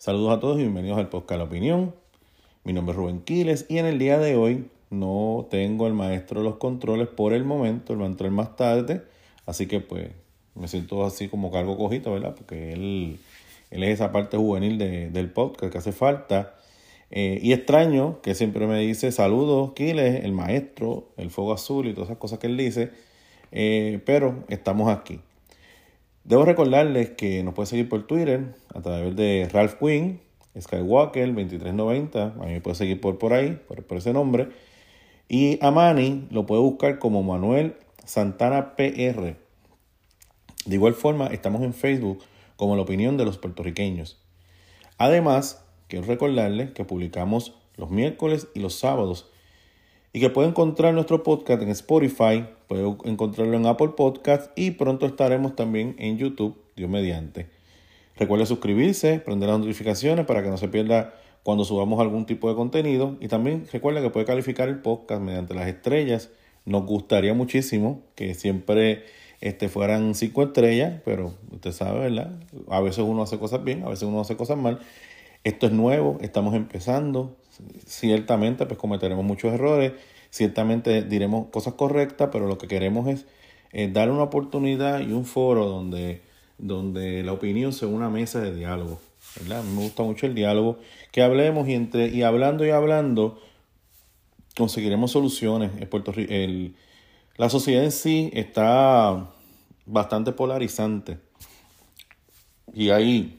Saludos a todos y bienvenidos al podcast La Opinión. Mi nombre es Rubén Quiles y en el día de hoy no tengo el maestro de los controles por el momento, él va a entrar más tarde, así que pues me siento así como cargo cojito, ¿verdad? Porque él, él es esa parte juvenil de, del podcast que hace falta. Eh, y extraño que siempre me dice saludos, Quiles, el maestro, el fuego azul y todas esas cosas que él dice, eh, pero estamos aquí. Debo recordarles que nos puede seguir por Twitter a través de Ralph Quinn, Skywalker 2390, a mí me puede seguir por, por ahí, por, por ese nombre. Y a Manny lo puede buscar como Manuel Santana PR. De igual forma, estamos en Facebook como la opinión de los puertorriqueños. Además, quiero recordarles que publicamos los miércoles y los sábados y que puede encontrar nuestro podcast en Spotify, puede encontrarlo en Apple Podcast y pronto estaremos también en YouTube, Dios mediante. Recuerde suscribirse, prender las notificaciones para que no se pierda cuando subamos algún tipo de contenido y también recuerde que puede calificar el podcast mediante las estrellas. Nos gustaría muchísimo que siempre este, fueran cinco estrellas, pero usted sabe, ¿verdad? A veces uno hace cosas bien, a veces uno hace cosas mal. Esto es nuevo, estamos empezando, ciertamente pues cometeremos muchos errores, ciertamente diremos cosas correctas, pero lo que queremos es eh, dar una oportunidad y un foro donde, donde la opinión sea una mesa de diálogo. Me gusta mucho el diálogo, que hablemos y, entre, y hablando y hablando conseguiremos soluciones. En Puerto el, la sociedad en sí está bastante polarizante y hay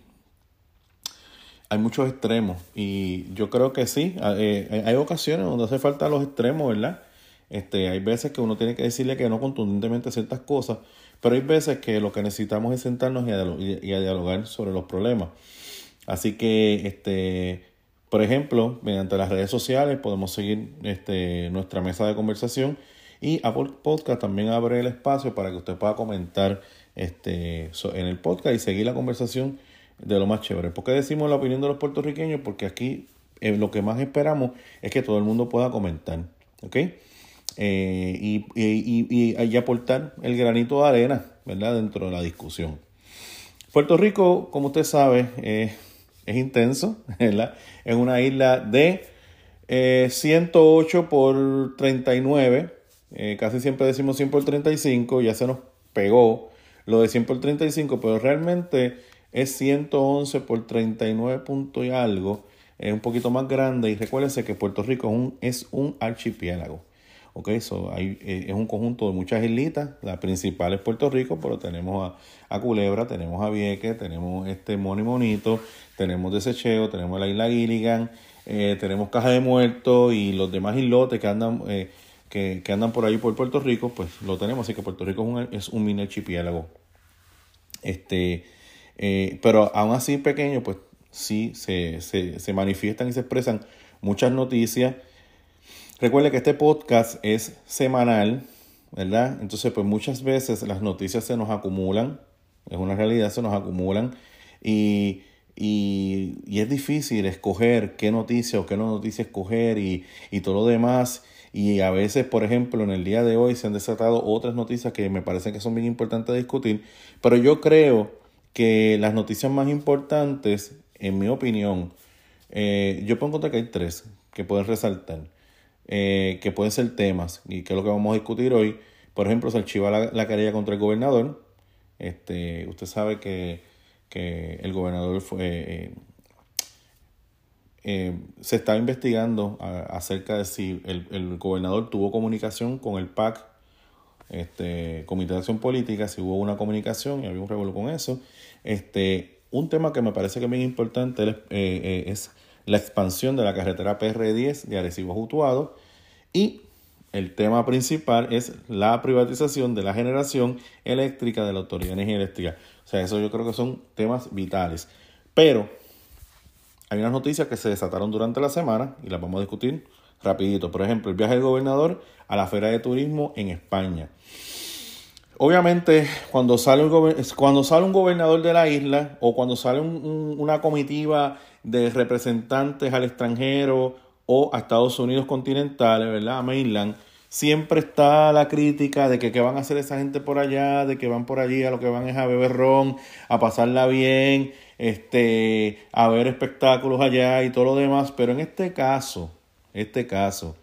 hay muchos extremos y yo creo que sí, eh, hay ocasiones donde hace falta los extremos, ¿verdad? Este, hay veces que uno tiene que decirle que no contundentemente ciertas cosas, pero hay veces que lo que necesitamos es sentarnos y a, dialogar sobre los problemas. Así que, este, por ejemplo, mediante las redes sociales podemos seguir este, nuestra mesa de conversación y Apple Podcast también abre el espacio para que usted pueda comentar este, en el podcast y seguir la conversación de lo más chévere. ¿Por qué decimos la opinión de los puertorriqueños? Porque aquí eh, lo que más esperamos es que todo el mundo pueda comentar, ¿ok? Eh, y, y, y, aportar el granito de arena, ¿verdad? Dentro de la discusión. Puerto Rico, como usted sabe, eh, es intenso. Es una isla de 108 por 39, casi siempre decimos 100 por 35, ya se nos pegó lo de 100 por 35, pero realmente es 111 por 39 puntos y algo, es un poquito más grande y recuérdense que Puerto Rico es un, es un archipiélago. Ok, so eh, es un conjunto de muchas islitas, la principal es Puerto Rico, pero tenemos a, Culebra, tenemos a Vieques, tenemos este Moni Monito, tenemos Desecheo, tenemos la isla Gilligan, eh, tenemos Caja de Muertos y los demás islotes que andan, eh, que, que, andan por ahí por Puerto Rico, pues lo tenemos, así que Puerto Rico es un, es un mini archipiélago. Este, eh, pero aún así pequeño, pues sí se, se, manifiestan y se expresan muchas noticias. Recuerde que este podcast es semanal, ¿verdad? Entonces, pues muchas veces las noticias se nos acumulan, es una realidad, se nos acumulan y, y, y es difícil escoger qué noticia o qué no noticia escoger y, y todo lo demás. Y a veces, por ejemplo, en el día de hoy se han desatado otras noticias que me parecen que son bien importantes de discutir, pero yo creo que las noticias más importantes, en mi opinión, eh, yo puedo encontrar que hay tres que pueden resaltar, eh, que pueden ser temas y que es lo que vamos a discutir hoy. Por ejemplo, se archiva la, la querella contra el gobernador. Este, usted sabe que, que el gobernador fue... Eh, se está investigando acerca de si el, el, gobernador tuvo comunicación con el PAC, este, Comité de Acción Política, si hubo una comunicación y había un revuelo con eso. Este, un tema que me parece que es bien importante es, eh, eh, la expansión de la carretera PR10 de Arecibo Jutuado y el tema principal es la privatización de la generación eléctrica de la Autoridad de Energía Eléctrica. O sea, eso yo creo que son temas vitales. Pero hay unas noticias que se desataron durante la semana y las vamos a discutir rapidito. Por ejemplo, el viaje del gobernador a la Feria de Turismo en España. Obviamente, cuando sale, un cuando sale un gobernador de la isla o cuando sale una comitiva de representantes al extranjero o a Estados Unidos continentales, ¿verdad? A mainland, siempre está la crítica de que qué van a hacer esa gente por allá, de que van por allí, a lo que van es a beber ron, a pasarla bien, este, a ver espectáculos allá y todo lo demás, pero en este caso, este caso,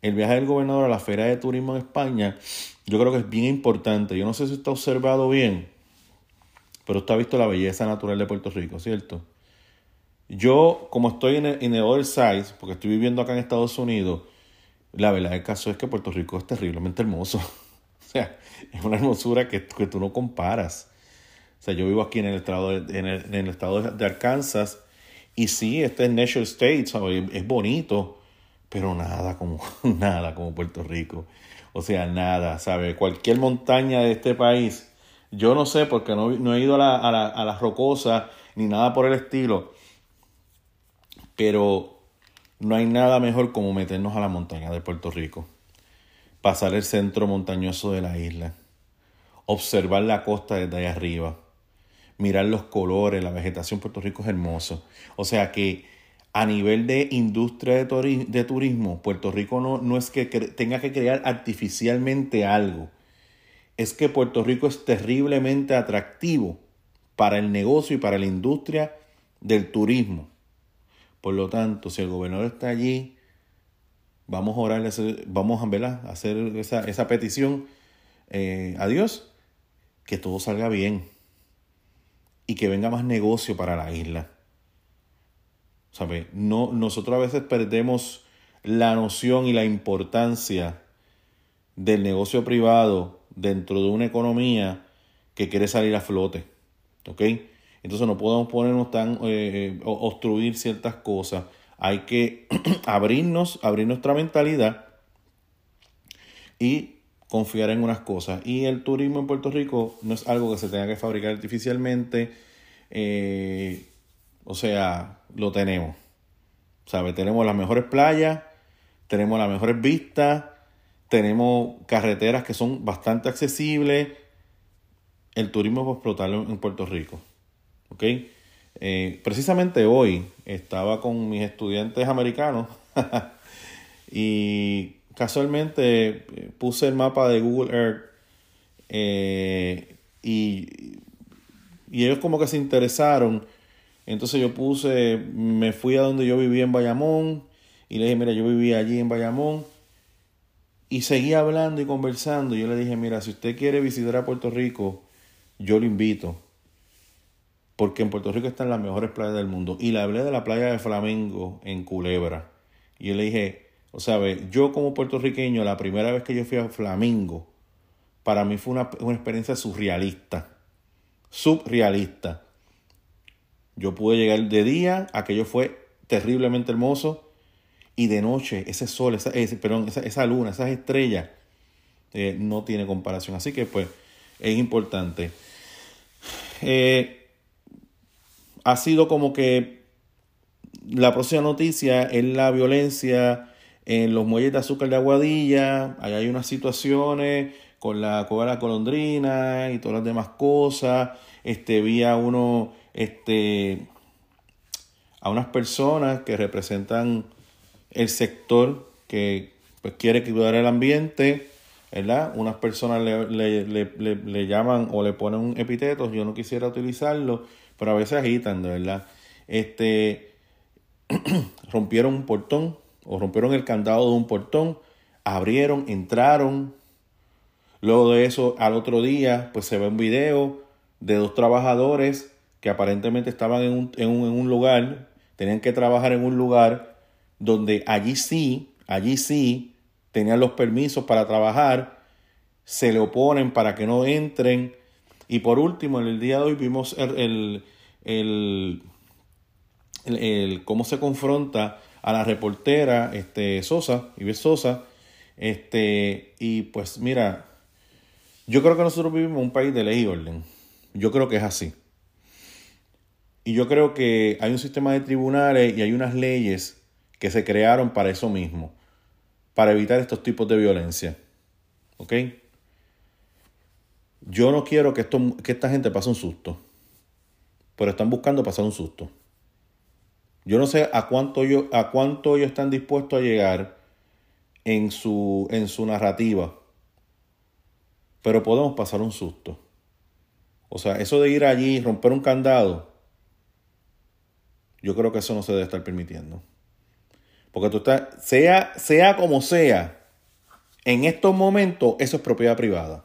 el viaje del gobernador a la Feria de Turismo en España, yo creo que es bien importante. Yo no sé si está observado bien, pero ha visto la belleza natural de Puerto Rico, ¿cierto? Yo, como estoy en el, en el other side, porque estoy viviendo acá en Estados Unidos, la verdad del caso es que Puerto Rico es terriblemente hermoso. o sea, es una hermosura que, que tú no comparas. O sea, yo vivo aquí en el estado de, en el estado de Arkansas y sí, este es National State, ¿sabes? es bonito, pero nada como, nada como Puerto Rico. O sea, nada, ¿sabe? Cualquier montaña de este país, yo no sé porque no, no he ido a la, a, la, a las rocosas ni nada por el estilo, pero no hay nada mejor como meternos a la montaña de Puerto Rico, pasar el centro montañoso de la isla, observar la costa desde ahí arriba, mirar los colores, la vegetación, Puerto Rico es hermoso. O sea que a nivel de industria de, turismo, Puerto Rico no, no es que tenga que crear artificialmente algo. Es que Puerto Rico es terriblemente atractivo para el negocio y para la industria del turismo. Por lo tanto, si el gobernador está allí, vamos a orarle, vamos a, hacer esa, esa petición eh, a Dios, que todo salga bien y que venga más negocio para la isla. No, nosotros a veces perdemos la noción y la importancia del negocio privado dentro de una economía que quiere salir a flote. ¿Ok? Entonces no podemos ponernos tan, eh, eh obstruir ciertas cosas. Hay que abrirnos, abrir nuestra mentalidad y confiar en unas cosas. Y el turismo en Puerto Rico no es algo que se tenga que fabricar artificialmente. Eh, o sea, lo tenemos. ¿Sabe? Tenemos las mejores playas, tenemos las mejores vistas, tenemos carreteras que son bastante accesibles. El turismo va a explotar en Puerto Rico. ¿Ok? Eh, precisamente hoy estaba con mis estudiantes americanos y casualmente eh, puse el mapa de Google Earth eh, y, y ellos como que se interesaron entonces yo puse, me fui a donde yo vivía en Bayamón y le dije, mira, yo vivía allí en Bayamón. Y seguí hablando y conversando. Y yo le dije, mira, si usted quiere visitar a Puerto Rico, yo lo invito. Porque en Puerto Rico están las mejores playas del mundo. Y le hablé de la playa de Flamengo en Culebra. Y yo le dije, o sea, yo como puertorriqueño, la primera vez que yo fui a Flamingo, para mí fue una, una experiencia surrealista. Subrealista. Yo pude llegar de día, aquello fue terriblemente hermoso, y de noche ese sol, esa, perdón, esa, luna, esas estrellas, eh, no tiene comparación. Así que pues es importante. Eh, ha sido como que la próxima noticia es la violencia en los muelles de azúcar de Aguadilla. Ahí hay unas situaciones con la la colondrina y todas las demás cosas. Este, vi a uno este, a unas personas que representan el sector que pues, quiere cuidar el ambiente, ¿verdad? Unas personas le, llaman o le ponen un epíteto, yo no quisiera utilizarlo, pero a veces agitan, ¿verdad? Este, rompieron un portón o rompieron el candado de un portón, abrieron, entraron. Luego de eso, al otro día, pues se ve un video de dos trabajadores que aparentemente estaban en un, en un, lugar, tenían que trabajar en un lugar donde allí sí, allí sí tenían los permisos para trabajar, se le oponen para que no entren. Y por último, en el día de hoy vimos el, el, el, cómo se confronta a la reportera este, Sosa, Ives Sosa. Este, y pues mira, yo creo que nosotros vivimos en un país de ley y orden. Yo creo que es así. Y yo creo que hay un sistema de tribunales y hay unas leyes que se crearon para eso mismo, para evitar estos tipos de violencia. ¿Ok? Yo no quiero que, esto, que esta gente pase un susto, pero están buscando pasar un susto. Yo no sé a cuánto, yo, a cuánto ellos están dispuestos a llegar en su, en su narrativa, pero podemos pasar un susto. O sea, eso de ir allí, romper un candado, yo creo que eso no se debe estar permitiendo. Porque tú estás, sea, sea como sea, en estos momentos eso es propiedad privada.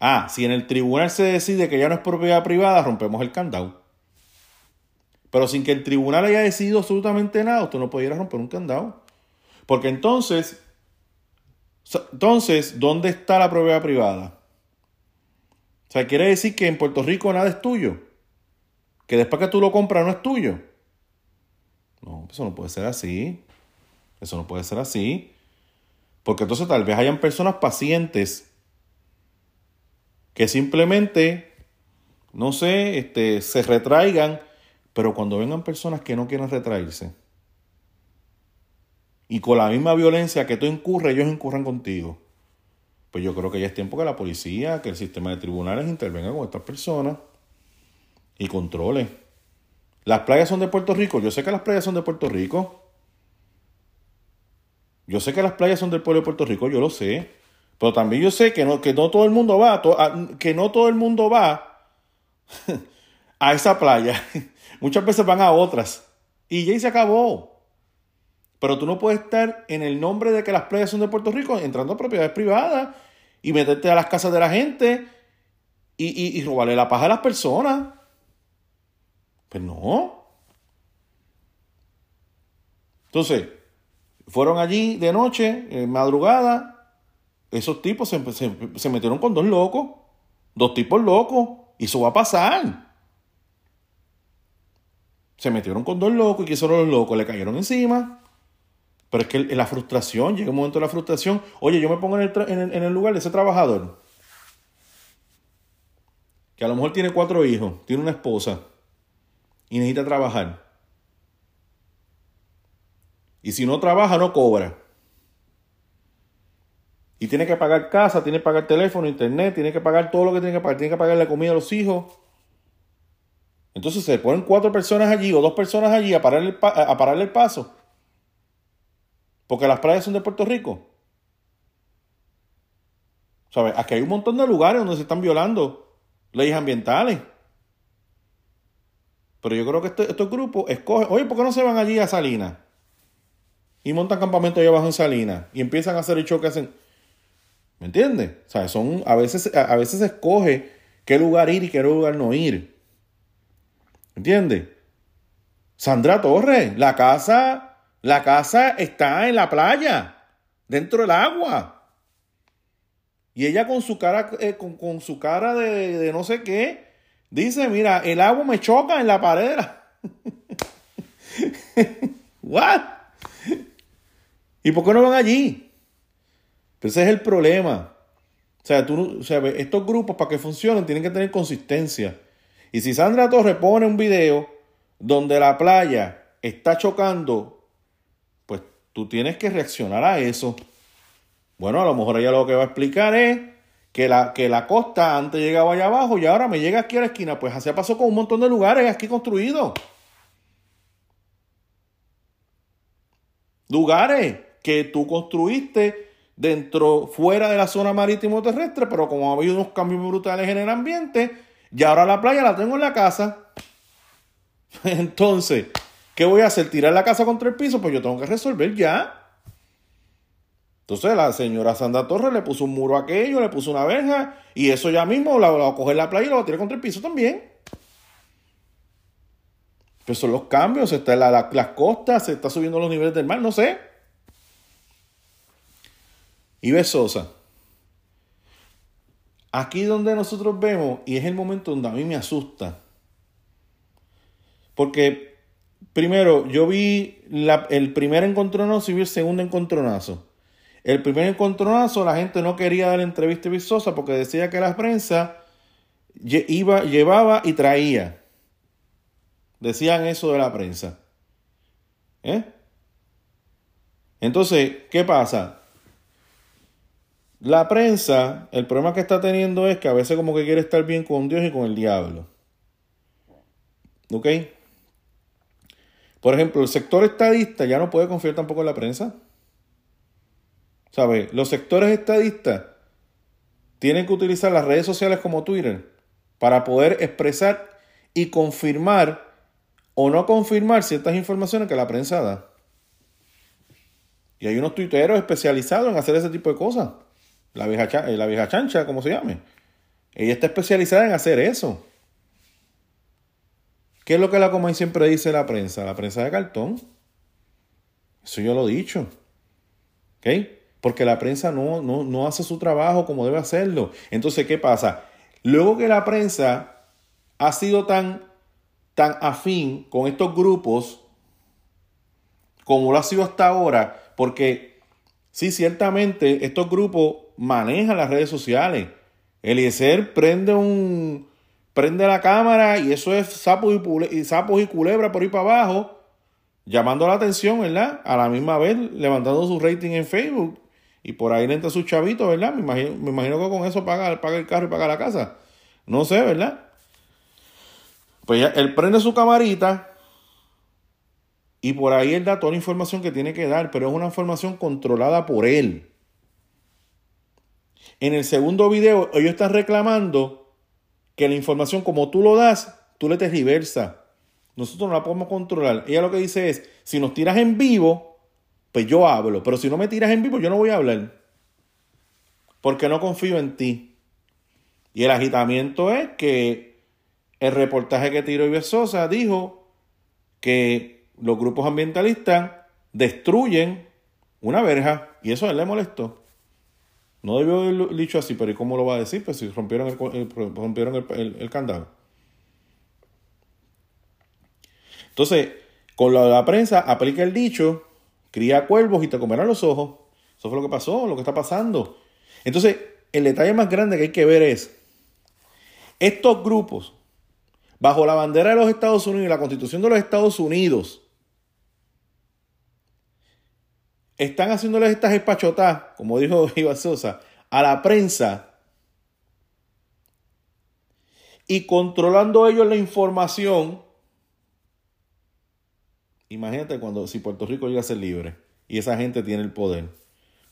Ah, si en el tribunal se decide que ya no es propiedad privada, rompemos el candado. Pero sin que el tribunal haya decidido absolutamente nada, usted no pudiera romper un candado. Porque entonces, entonces, ¿dónde está la propiedad privada? O sea, quiere decir que en Puerto Rico nada es tuyo. Que después que tú lo compras no es tuyo. No, eso no puede ser así. Eso no puede ser así. Porque entonces tal vez hayan personas pacientes que simplemente, no sé, este, se retraigan, pero cuando vengan personas que no quieren retraerse, y con la misma violencia que tú incurres, ellos incurran contigo. Pues yo creo que ya es tiempo que la policía, que el sistema de tribunales intervenga con estas personas y controle. Las playas son de Puerto Rico. Yo sé que las playas son de Puerto Rico. Yo sé que las playas son del pueblo de Puerto Rico, yo lo sé. Pero también yo sé que no, que no todo el mundo va, que no todo el mundo va a esa playa. Muchas veces van a otras. Y ya se acabó. Pero tú no puedes estar en el nombre de que las playas son de Puerto Rico entrando a propiedades privadas y meterte a las casas de la gente y, y robarle la paja a las personas. Pues no. Entonces, fueron allí de noche, en madrugada, esos tipos se, metieron con dos locos, dos tipos locos, y eso va a pasar. Se metieron con dos locos y que solo los locos le cayeron encima. Pero es que la frustración, llega un momento de la frustración. Oye, yo me pongo en el, en el lugar de ese trabajador que a lo mejor tiene cuatro hijos, tiene una esposa y necesita trabajar. Y si no trabaja, no cobra. Y tiene que pagar casa, tiene que pagar teléfono, internet, tiene que pagar todo lo que tiene que pagar, tiene que pagar la comida a los hijos. Entonces se ponen cuatro personas allí o dos personas allí a pararle el, a pararle el paso. Porque las playas son de Puerto Rico. ¿Sabes? Aquí hay un montón de lugares donde se están violando leyes ambientales. Pero yo creo que este, estos grupos escogen, oye, ¿por qué no se van allí a Salinas? Y montan campamento allá abajo en Salinas. Y empiezan a hacer el choque. Hacen, ¿Me entiendes? O sea, son, a, veces, a veces se escoge qué lugar ir y qué lugar no ir. ¿Me ¿Entiendes? Sandra Torres, la casa, la casa está en la playa, dentro del agua. Y ella con su cara, eh, con, su cara de, no sé qué, dice, mira, el agua me choca en la pared. ¿What? ¿Y por qué no van allí? ese es el problema. O sea, tú, o sea, estos grupos para que funcionen tienen que tener consistencia. Y si Sandra Torres pone un video donde la playa está chocando, pues tú tienes que reaccionar a eso. Bueno, a lo mejor ella lo que va a explicar es que la, que la costa antes llegaba allá abajo y ahora me llega aquí a la esquina. Pues así pasó con un montón de lugares aquí construidos. Lugares que tú construiste dentro, fuera de la zona marítimo terrestre, pero como ha habido unos cambios brutales en el ambiente, y ahora la playa la tengo en la casa. Entonces, ¿qué voy a hacer? ¿Tirar la casa contra el piso? Pues yo tengo que resolver ya. Entonces la señora Sandra Torres le puso un muro a aquello, le puso una verja, y eso ya mismo la, va a coger la playa y la va a tirar contra el piso también. Pero son los cambios, está la, las costas, se está subiendo los niveles del mar, no sé. Y Sosa. Aquí donde nosotros vemos, y es el momento donde a mí me asusta. Porque, primero, yo vi el primer encontronazo y vi el segundo encontronazo. El primer encontronazo, la gente no quería dar entrevista a Sosa porque decía que la prensa iba, llevaba y traía. Decían eso de la prensa. ¿Eh? Entonces, ¿qué pasa? La prensa, el problema que está teniendo es que a veces como que quiere estar bien con Dios y con el diablo. ¿Ok? Por ejemplo, el sector estadista ya no puede confiar tampoco en la prensa. ¿Sabes? Los sectores estadistas tienen que utilizar las redes sociales como Twitter para poder expresar y confirmar o no confirmar ciertas informaciones que la prensa da. Y hay unos tuiteros especializados en hacer ese tipo de cosas. La vieja, eh, la vieja chancha, como se llame. Ella está especializada en hacer eso. ¿Qué es lo que la Comay siempre dice la prensa? La prensa de cartón. Eso yo lo he dicho. ¿Ok? Porque la prensa no, no hace su trabajo como debe hacerlo. Entonces, ¿qué pasa? Luego que la prensa ha sido tan, tan afín con estos grupos como lo ha sido hasta ahora, porque sí, ciertamente estos grupos manejan las redes sociales. Eliezer prende un prende la cámara y eso es sapos y, sapos y culebra por ahí para abajo, llamando la atención, ¿verdad? A la misma vez levantando su rating en Facebook y por ahí le entra su chavito, ¿verdad? Me imagino, me imagino que con eso paga, el carro y paga la casa. No sé, ¿verdad? Pues él prende su camarita y por ahí él da toda la información que tiene que dar, pero es una información controlada por él. En el segundo video, ellos están reclamando que la información, como tú lo das, tú le tergiversas. Nosotros no la podemos controlar. Ella lo que dice es: si nos tiras en vivo, pues yo hablo. Pero si no me tiras en vivo, yo no voy a hablar. Porque no confío en ti. Y el agitamiento es que el reportaje que tiró Iber Sosa dijo que los grupos ambientalistas destruyen una verja y eso a él le molestó. No debió haber dicho así, pero ¿y cómo lo va a decir? Pues si rompieron el, rompieron el, candado. Entonces, con la prensa aplica el dicho, cría cuervos y te comerán los ojos. Eso fue lo que pasó, lo que está pasando. Entonces, el detalle más grande que hay que ver es, estos grupos bajo la bandera de los Estados Unidos y la constitución de los Estados Unidos, están haciéndoles estas espachotas, como dijo Iván Sosa, a la prensa y controlando ellos la información. Imagínate cuando si Puerto Rico llega a ser libre y esa gente tiene el poder,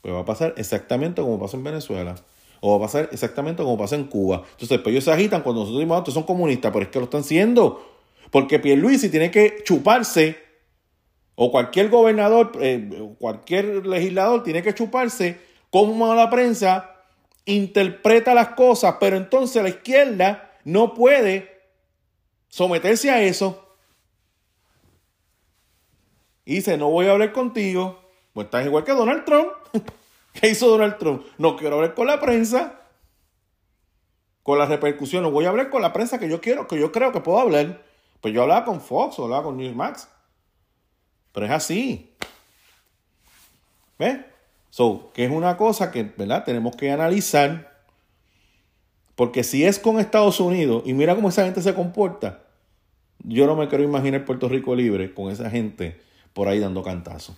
pues va a pasar exactamente como pasó en Venezuela. O va a pasar exactamente como pasa en Cuba. Entonces, pues ellos se agitan cuando nosotros decimos, ah, son comunistas, pero es que lo están siendo. Porque Pierluisi tiene que chuparse, o cualquier gobernador, eh, cualquier legislador tiene que chuparse cómo la prensa interpreta las cosas, pero entonces la izquierda no puede someterse a eso. Dice, no voy a hablar contigo, pues estás igual que Donald Trump. ¿Qué hizo Donald Trump? No quiero hablar con la prensa, con las repercusiones. Voy a hablar con la prensa que yo quiero, que yo creo que puedo hablar. Pues yo hablaba con Fox o hablaba con Newsmax. Pero es así. ¿Ves? So, que es una cosa que, ¿verdad? Tenemos que analizar. Porque si es con Estados Unidos, y mira cómo esa gente se comporta, yo no me quiero imaginar Puerto Rico libre con esa gente por ahí dando cantazos.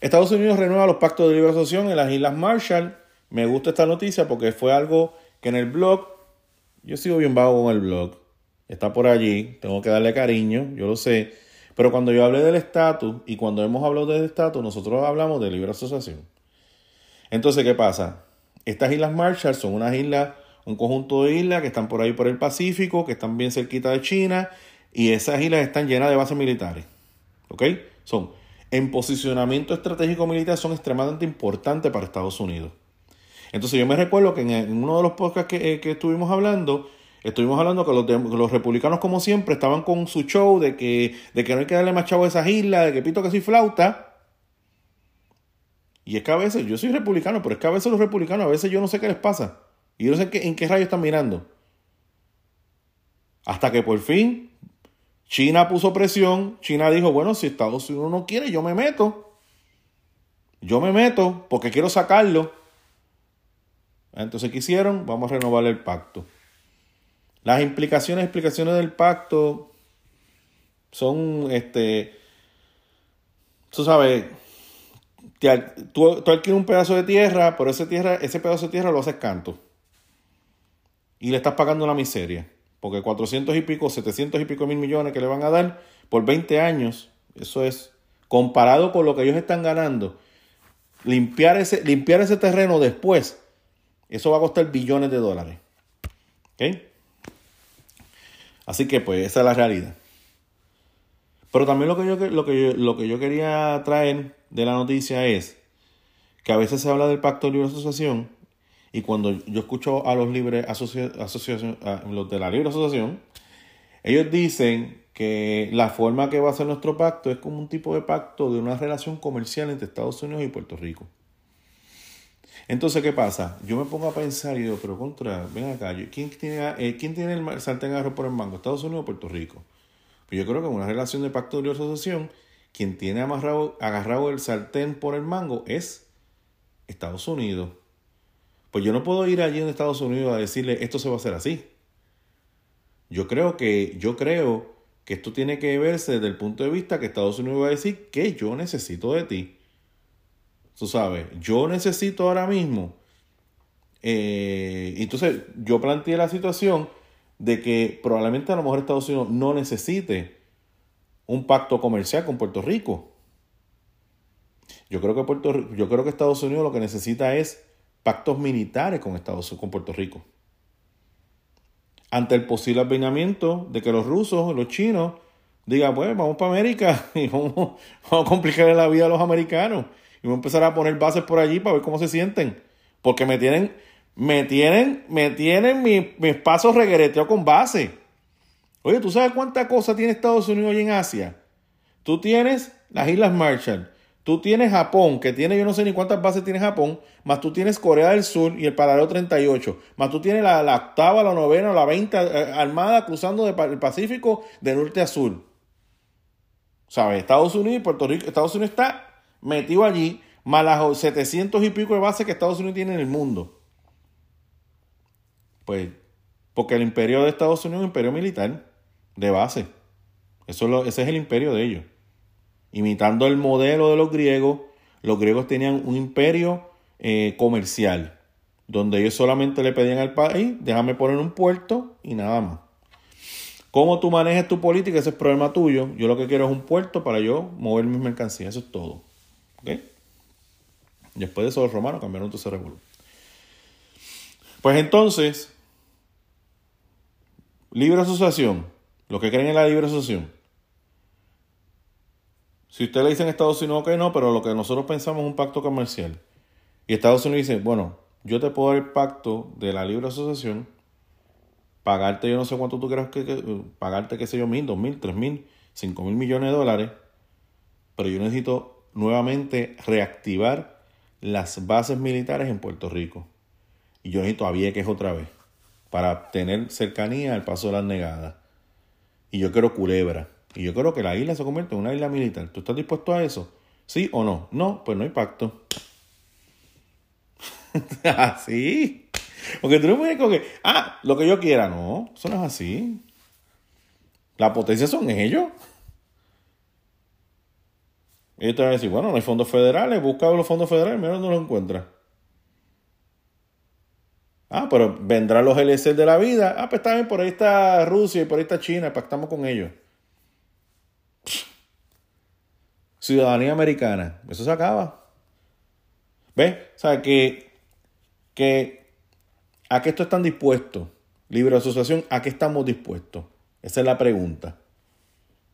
Estados Unidos renueva los pactos de libre asociación en las Islas Marshall. Me gusta esta noticia porque fue algo que en el blog, yo sigo bien vago con el blog, está por allí, tengo que darle cariño, yo lo sé, pero cuando yo hablé del estatus y cuando hemos hablado del estatus, nosotros hablamos de libre asociación. Entonces, ¿qué pasa? Estas Islas Marshall son unas islas, un conjunto de islas que están por ahí por el Pacífico, que están bien cerquita de China, y esas islas están llenas de bases militares. ¿Ok? Son en posicionamiento estratégico militar son extremadamente importantes para Estados Unidos. Entonces yo me recuerdo que en, uno de los podcasts que, eh, estuvimos hablando, estuvimos hablando que los, republicanos como siempre estaban con su show de que, de que no hay que darle más chavo a esas islas, de que pito que soy flauta. Y es que a veces, yo soy republicano, pero es que a veces los republicanos, a veces yo no sé qué les pasa. Y yo no sé en qué rayos están mirando. Hasta que por fin China puso presión, China dijo, bueno, si Estados Unidos no quiere, yo me meto. Yo me meto porque quiero sacarlo. Entonces, ¿qué hicieron? Vamos a renovar el pacto. Las implicaciones, explicaciones del pacto son, este, tú sabes, tú, tú adquieres un pedazo de tierra, pero ese, tierra, ese pedazo de tierra lo haces canto. Y le estás pagando una miseria. Porque 400 y pico, 700 y pico mil millones que le van a dar por 20 años, eso es, comparado con lo que ellos están ganando, limpiar ese, limpiar ese terreno después, eso va a costar billones de dólares. Así que pues esa es la realidad. Pero también lo que yo, lo que yo, lo que yo quería traer de la noticia es que a veces se habla del pacto de libre asociación y cuando yo escucho a los libres los de la libre asociación, ellos dicen que la forma que va a ser nuestro pacto es como un tipo de pacto de una relación comercial entre Estados Unidos y Puerto Rico. Entonces, ¿qué pasa? Yo me pongo a pensar y digo, pero contra, ven acá, ¿quién tiene, eh, ¿quién tiene el sartén agarrado por el mango? ¿Estados Unidos o Puerto Rico? Pues yo creo que en una relación de pacto de asociación, quien tiene amarrado, agarrado el sartén por el mango es Estados Unidos. Pues yo no puedo ir allí en Estados Unidos a decirle esto se va a hacer así. Yo creo que, yo creo que esto tiene que verse desde el punto de vista que Estados Unidos va a decir que yo necesito de ti. Tú sabes, yo necesito ahora mismo. Eh, entonces, yo planteé la situación de que probablemente a lo mejor Estados Unidos no necesite un pacto comercial con Puerto Rico. Yo creo que Puerto yo creo que Estados Unidos lo que necesita es pactos militares con Estados con Puerto Rico. Ante el posible avinamiento de que los rusos, los chinos, digan, pues vamos para América y vamos, a complicarle la vida a los americanos y vamos a empezar a poner bases por allí para ver cómo se sienten. Porque me tienen, me tienen, me tienen mis, pasos reguereteados con base. Oye, ¿tú sabes cuánta cosa tiene Estados Unidos hoy en Asia? Tú tienes las Islas Marshall, tú tienes Japón, que tiene yo no sé ni cuántas bases tiene Japón, más tú tienes Corea del Sur y el paralelo 38, más tú tienes la, octava, la novena la veinte eh, armada cruzando el Pacífico de norte a sur. ¿Sabes? Estados Unidos y Puerto Rico, Estados Unidos está metido allí, más las 700 y pico de bases que Estados Unidos tiene en el mundo. Pues, porque el imperio de Estados Unidos es un imperio militar de base. Eso ese es el imperio de ellos. Imitando el modelo de los griegos, los griegos tenían un imperio eh, comercial, donde ellos solamente le pedían al país, déjame poner un puerto y nada más. Cómo tú manejas tu política, ese es problema tuyo. Yo lo que quiero es un puerto para yo mover mis mercancías, eso es todo. Después de eso los romanos cambiaron todo ese revuelo. Pues entonces, libre asociación, los que creen en la libre asociación. Si usted le dice en Estados Unidos que no, pero lo que nosotros pensamos es un pacto comercial. Y Estados Unidos dice, bueno, yo te puedo dar el pacto de la libre asociación, pagarte yo no sé cuánto tú quieras que, pagarte, qué sé yo, mil, dos mil, tres mil, cinco mil millones de dólares, pero yo necesito nuevamente reactivar las bases militares en Puerto Rico. Y yo necesito a Vieques otra vez para tener cercanía al paso de las negadas. Y yo quiero Culebra. Y yo quiero que la isla se convierta en una isla militar. ¿Tú estás dispuesto a eso? ¿Sí o no? No, pues no hay pacto. así. Porque tú no puedes con que, ah, lo que yo quiera. No, eso no es así. La potencia son ellos. Ellos te van a decir, bueno, no hay fondos federales, busca los fondos federales, mira dónde los encuentras. Ah, pero vendrán los LC de la vida. Ah, pues también por ahí está Rusia y por ahí está China, pactamos con ellos. Ciudadanía americana, eso se acaba. ¿Ves? O sea, que, que ¿a qué esto están dispuestos? Libre asociación, ¿a qué estamos dispuestos? Esa es la pregunta.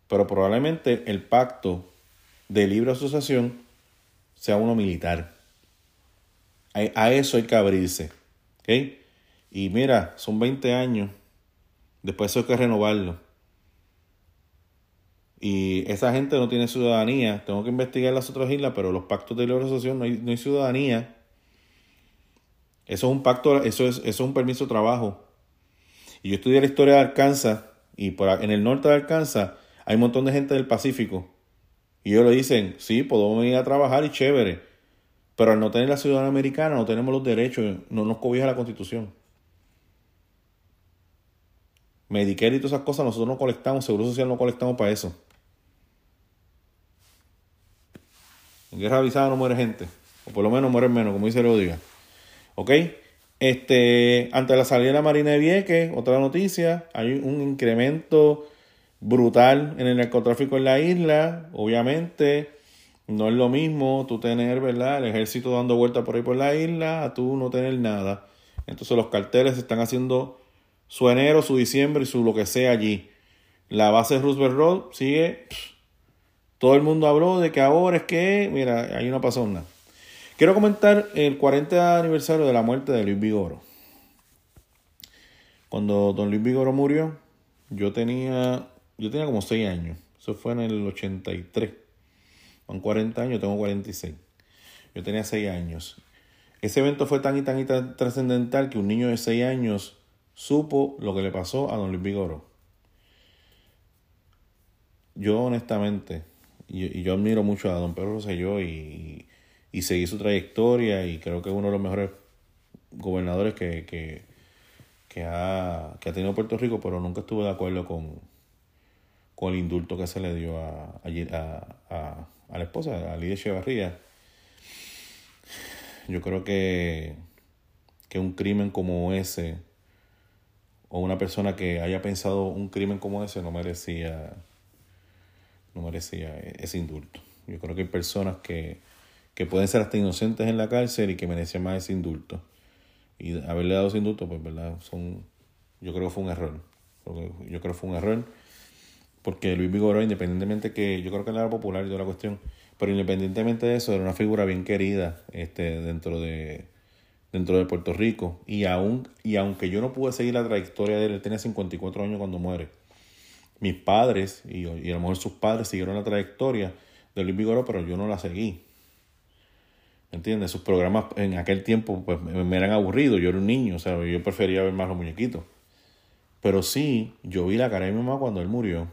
Pero probablemente el pacto de libre asociación sea uno militar. A, eso hay que abrirse. Y mira, son 20 años. Después eso hay que renovarlo. Y esa gente no tiene ciudadanía. Tengo que investigar las otras islas, pero los pactos de libre asociación no hay, no hay ciudadanía. Eso es un pacto, eso es, eso es un permiso de trabajo. Y yo estudié la historia de Arkansas y por, en el norte de Arkansas hay un montón de gente del Pacífico y ellos le dicen, sí, podemos ir a trabajar y chévere. Pero al no tener la ciudadanía americana, no tenemos los derechos, no nos cobija la constitución. Medicare y todas esas cosas nosotros no colectamos, Seguro Social no colectamos para eso. En guerra avisada no muere gente. O por lo menos muere menos, como dice diga ¿Ok? Este, ante la salida de la Marina de Vieques, otra noticia, hay un incremento brutal en el narcotráfico en la isla, obviamente. No es lo mismo tú tener, ¿verdad? El ejército dando vueltas por ahí por la isla a tú no tener nada. Entonces los carteles están haciendo su enero, su diciembre y su lo que sea allí. La base de Roosevelt Road sigue. Todo el mundo habló de que ahora es que, mira, ahí no pasó nada. Quiero comentar el 40 aniversario de la muerte de Luis Vigoro. Cuando don Luis Vigoro murió, yo tenía, yo tenía como 6 años. Eso fue en el 83. Con 40 años, tengo 46. Yo tenía 6 años. Ese evento fue tan y tan y tan trascendental que un niño de 6 años supo lo que le pasó a don Luis Vigoro. Yo honestamente, y, yo admiro mucho a don Pedro Rosselló y, y, seguí su trayectoria y creo que es uno de los mejores gobernadores que, que, que, ha, que ha tenido Puerto Rico, pero nunca estuve de acuerdo con, con el indulto que se le dio a, a, a, a la esposa, a Lidia Echevarría. Yo creo que, que un crimen como ese, o una persona que haya pensado un crimen como ese, no merecía, merecía ese indulto. Yo creo que hay personas que, que pueden ser hasta inocentes en la cárcel y que merecen más ese indulto. Y haberle dado ese indulto, pues, ¿verdad? Son, yo creo que fue un error. Yo creo que fue un error. Porque Luis Vigoró, independientemente que yo creo que él era popular y toda la cuestión, pero independientemente de eso, era una figura bien querida este, dentro, de, dentro de Puerto Rico. Y, aún, y aunque yo no pude seguir la trayectoria de él, él tenía 54 años cuando muere. Mis padres, y, y a lo mejor sus padres, siguieron la trayectoria de Luis Vigoró, pero yo no la seguí. ¿Me entiendes? Sus programas en aquel tiempo pues, me eran aburridos. Yo era un niño, o sea, yo prefería ver más los muñequitos. Pero sí, yo vi la cara de mi mamá cuando él murió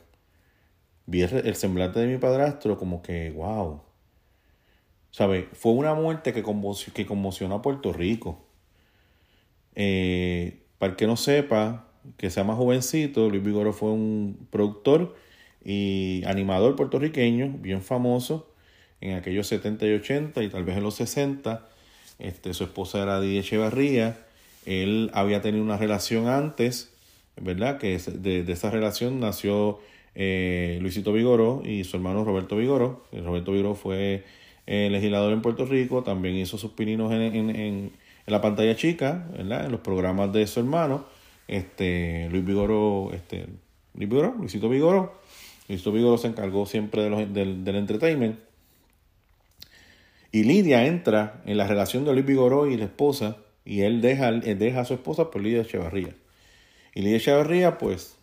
vi el, semblante de mi padrastro como que, wow. ¿Sabe? Fue una muerte que, conmocionó a Puerto Rico. Eh, para el que no sepa, que sea más jovencito, Luis Vigoro fue un productor y animador puertorriqueño, bien famoso, en aquellos 70 y 80 y tal vez en los 60. Este, su esposa era Didier Echevarría. Él había tenido una relación antes, ¿verdad? Que de, de esa relación nació eh, Luisito Vigoró y su hermano Roberto Vigoró. Eh, Roberto Vigoró fue eh, legislador en Puerto Rico, también hizo sus pininos en, en, en, la pantalla chica, ¿verdad? en los programas de su hermano. Este, Luis Vigoró, este, Luis Vigoró, Luisito Vigoró. Luisito se encargó siempre de los, del, del entertainment. Y Lidia entra en la relación de Luis Vigoró y la esposa, y él deja, él deja a su esposa por Lidia Echevarría. Y Lidia Echevarría, pues,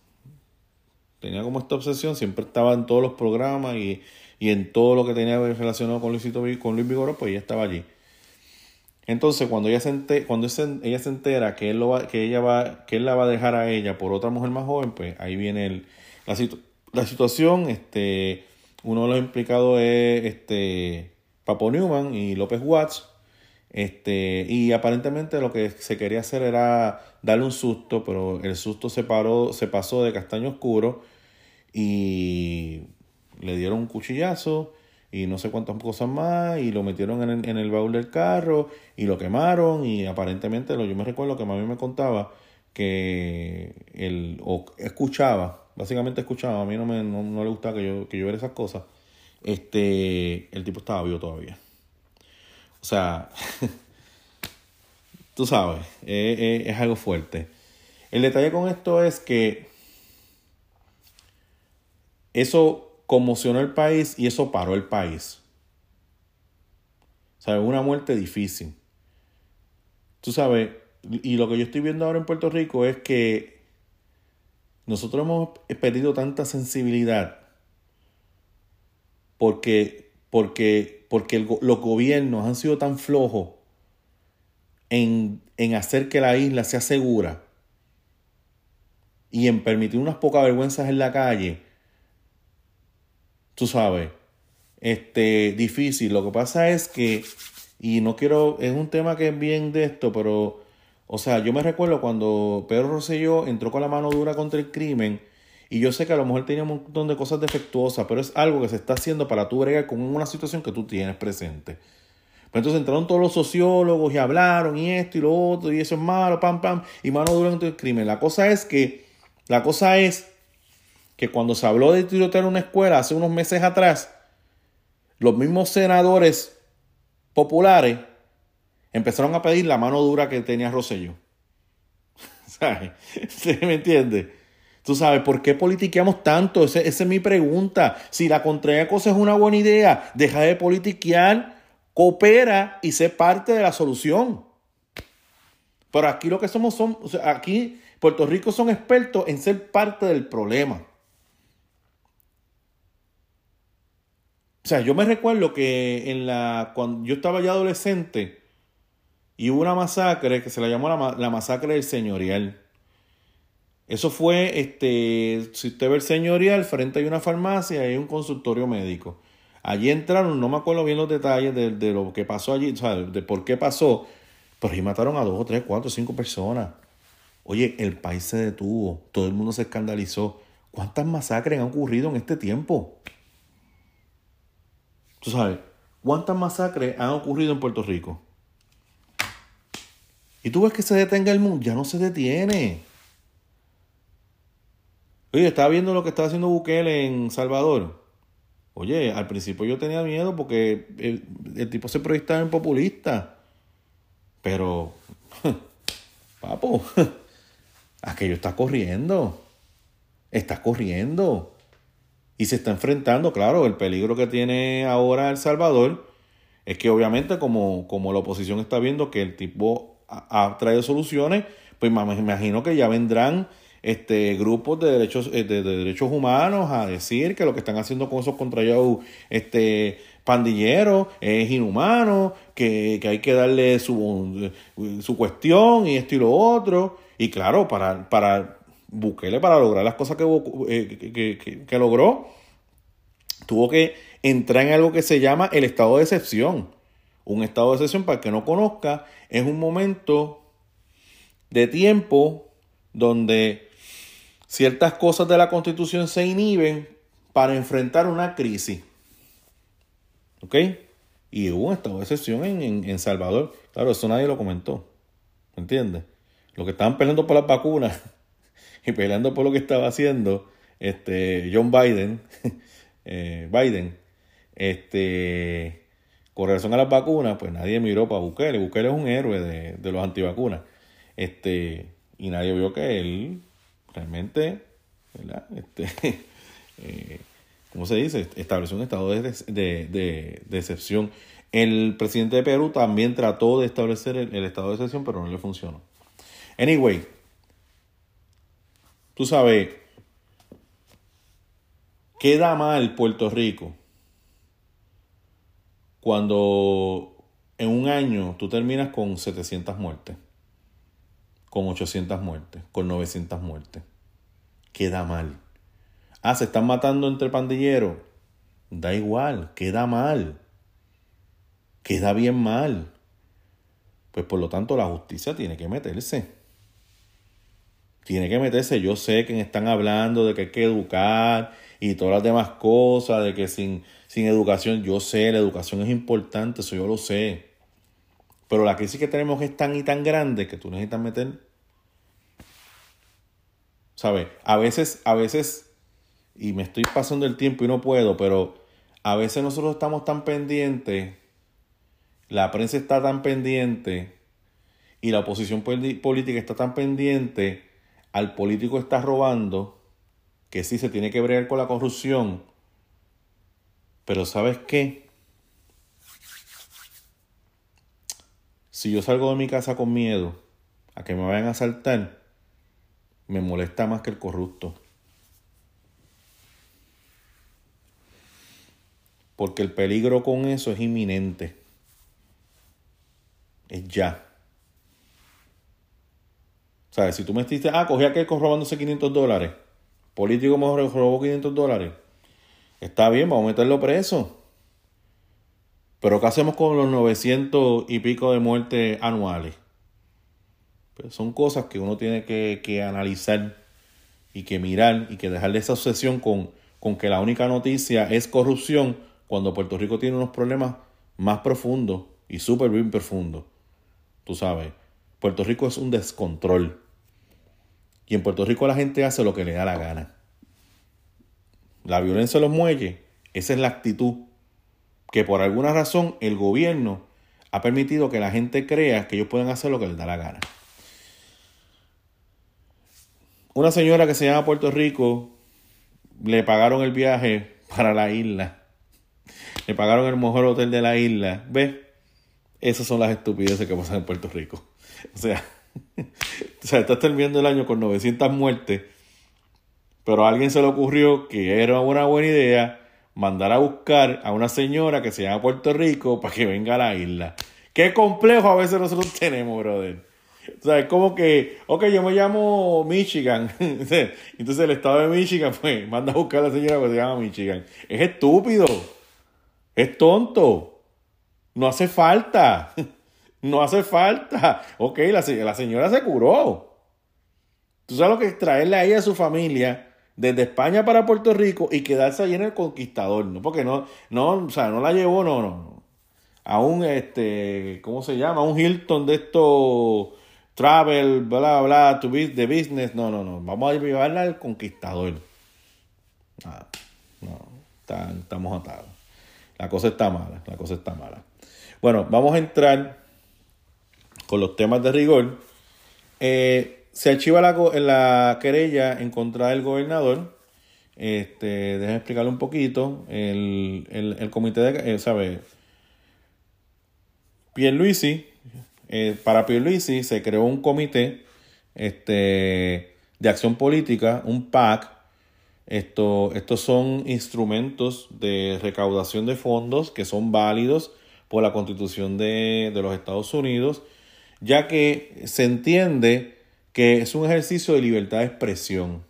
tenía como esta obsesión, siempre estaba en todos los programas y, en todo lo que tenía relacionado con, Luisito, con Luis Vigoró, pues ella estaba allí. Entonces, cuando ella se, cuando ella se entera que él, lo va, que, ella va, que él la va a dejar a ella por otra mujer más joven, pues ahí viene la, la situación. Este, uno de los implicados es este, Papo Newman y López Watts. Este, y aparentemente lo que se quería hacer era darle un susto, pero el susto se, paró, se pasó de castaño oscuro y le dieron un cuchillazo y no sé cuántas cosas más y lo metieron en el, en el baúl del carro y lo quemaron y aparentemente lo, yo me recuerdo que mami me contaba que o escuchaba, básicamente escuchaba, a mí no, me, no, le gustaba que yo, que yo viera esas cosas, este, el tipo estaba vivo todavía. O sea, tú sabes, es algo fuerte. El detalle con esto es que eso conmocionó el país y eso paró el país. ¿Sabes? Una muerte difícil. Tú sabes, y lo que yo estoy viendo ahora en Puerto Rico es que nosotros hemos perdido tanta sensibilidad porque, porque, porque los gobiernos han sido tan flojos en, en hacer que la isla sea segura y en permitir unas pocas vergüenzas en la calle tú sabes, este, difícil. Lo que pasa es que, y no quiero, es un tema que es bien de esto, pero, o sea, yo me recuerdo cuando Pedro Rosselló entró con la mano dura contra el crimen, y yo sé que a lo mejor tenía un montón de cosas defectuosas, pero es algo que se está haciendo para tú bregar con una situación que tú tienes presente. Pero entonces entraron todos los sociólogos y hablaron y esto y lo otro, y eso es malo, pam, pam, y mano dura contra el crimen. La cosa es que, la cosa es que cuando se habló de tirotear una escuela hace unos meses atrás, los mismos senadores populares empezaron a pedir la mano dura que tenía Rosselló. ¿Sabes? ¿Me entiendes? Tú sabes, ¿por qué politiqueamos tanto? esa es mi pregunta. Si la contraria cosa es una buena idea, deja de politiquear, coopera y sé parte de la solución. Pero aquí lo que somos son, aquí Puerto Rico son expertos en ser parte del problema. O sea, yo me recuerdo que en la, cuando yo estaba ya adolescente y hubo una masacre que se la llamó la, la masacre del señorial. Eso fue, este, si usted ve el señorial, frente hay una farmacia y hay un consultorio médico. Allí entraron, no me acuerdo bien los detalles de, de lo que pasó allí, o sea, de por qué pasó, pero ahí mataron a dos tres, cuatro, cinco personas. Oye, el país se detuvo, todo el mundo se escandalizó. ¿Cuántas masacres han ocurrido en este tiempo? Tú sabes, ¿cuántas masacres han ocurrido en Puerto Rico? Y tú ves que se detenga el mundo, ya no se detiene. Oye, estaba viendo lo que estaba haciendo Bukele en Salvador. Oye, al principio yo tenía miedo porque el, el tipo se proyectaba en populista. Pero, papo, aquello está corriendo. Está corriendo. Y se está enfrentando, claro, el peligro que tiene ahora El Salvador es que obviamente como, como la oposición está viendo que el tipo ha, traído soluciones, pues me imagino que ya vendrán este, grupos de derechos, eh, de, derechos humanos a decir que lo que están haciendo con esos contrarios este, pandilleros es inhumano, que, hay que darle su, su cuestión y esto y lo otro. Y claro, para, para Bukele, para lograr las cosas eh, que, que, logró, tuvo que entrar en algo que se llama el estado de excepción. Un estado de excepción, para el que no conozca, es un momento de tiempo donde ciertas cosas de la constitución se inhiben para enfrentar una crisis. ¿Ok? Y hubo un estado de excepción en, en, Salvador. Claro, eso nadie lo comentó. ¿Entiendes? Lo que estaban peleando por las vacunas y peleando por lo que estaba haciendo este, John Biden, eh, Biden, este, con relación a las vacunas, pues nadie miró para Bukele. Bukele es un héroe de, de los antivacunas. Este, y nadie vio que él realmente, ¿verdad? Este, eh, ¿cómo se dice? Estableció un estado de, de, de, excepción. El presidente de Perú también trató de establecer el, estado de excepción, pero no le funcionó. Anyway, tú sabes, queda mal Puerto Rico cuando en un año tú terminas con 700 muertes con 800 muertes, con 900 muertes. Queda mal. Ah, se están matando entre pandilleros. Da igual, queda mal. Queda bien mal. Pues por lo tanto la justicia tiene que meterse. Tiene que meterse. Yo sé que están hablando de que hay que educar y todas las demás cosas, de que sin, sin educación, yo sé, la educación es importante, eso yo lo sé. Pero la crisis que tenemos es tan y tan grande que tú necesitas meter. ¿Sabes? A veces, a veces, y me estoy pasando el tiempo y no puedo, pero a veces nosotros estamos tan pendientes, la prensa está tan pendiente y la oposición política está tan pendiente, al político está robando, que sí se tiene que bregar con la corrupción. Pero ¿sabes qué? Si yo salgo de mi casa con miedo a que me vayan a asaltar, me molesta más que el corrupto. Porque el peligro con eso es inminente. Es ya. O sea, si tú me ah, cogí a robándose 500 dólares. Político me robó 500 dólares. Está bien, vamos a meterlo preso. Pero ¿qué hacemos con los 900 y pico de muertes anuales? Pues son cosas que uno tiene que, analizar y que mirar y que dejarle esa obsesión con, con que la única noticia es corrupción cuando Puerto Rico tiene unos problemas más profundos y súper bien profundos. Tú sabes, Puerto Rico es un descontrol. Y en Puerto Rico la gente hace lo que le da la gana. La violencia los muelles, esa es la actitud que por alguna razón el gobierno ha permitido que la gente crea que ellos pueden hacer lo que les da la gana. una señora que se llama Puerto Rico le pagaron el viaje para la isla. Le pagaron el mejor hotel de la isla. ¿Ves? Esas son las estupideces que pasan en Puerto Rico. O sea, o sea, estás terminando el año con 900 muertes, pero a alguien se le ocurrió que era una buena idea mandar a buscar a una señora que se llama Puerto Rico para que venga a la isla. Qué complejo a veces nosotros tenemos, brother. O sea, es como que, ok, yo me llamo Michigan. Entonces el estado de Michigan, pues, manda a buscar a la señora que se llama Michigan. Es estúpido. Es tonto. No hace falta. No hace falta. Ok, la, la señora se curó. Tú sabes lo que es traerle a ella a su familia desde España para Puerto Rico y quedarse ahí en el conquistador, ¿no? Porque no, no, o sea, no la llevó, no, no, A un, este, ¿cómo se llama? A un Hilton de estos travel, bla, bla, to be, business. No, no, no. Vamos a llevarla al conquistador. Ah, no, estamos atados. La cosa está mala, la cosa está mala. Bueno, vamos a entrar con los temas de rigor. Eh, se archiva la, la querella en contra del gobernador. Este, déjenme explicarle un poquito. El, el, el comité de, eh, ¿sabe? Pierluisi eh, para Pierluisi se creó un comité este, de acción política, un PAC. Esto, estos son instrumentos de recaudación de fondos que son válidos por la constitución de, los Estados Unidos, ya que se entiende que es un ejercicio de libertad de expresión.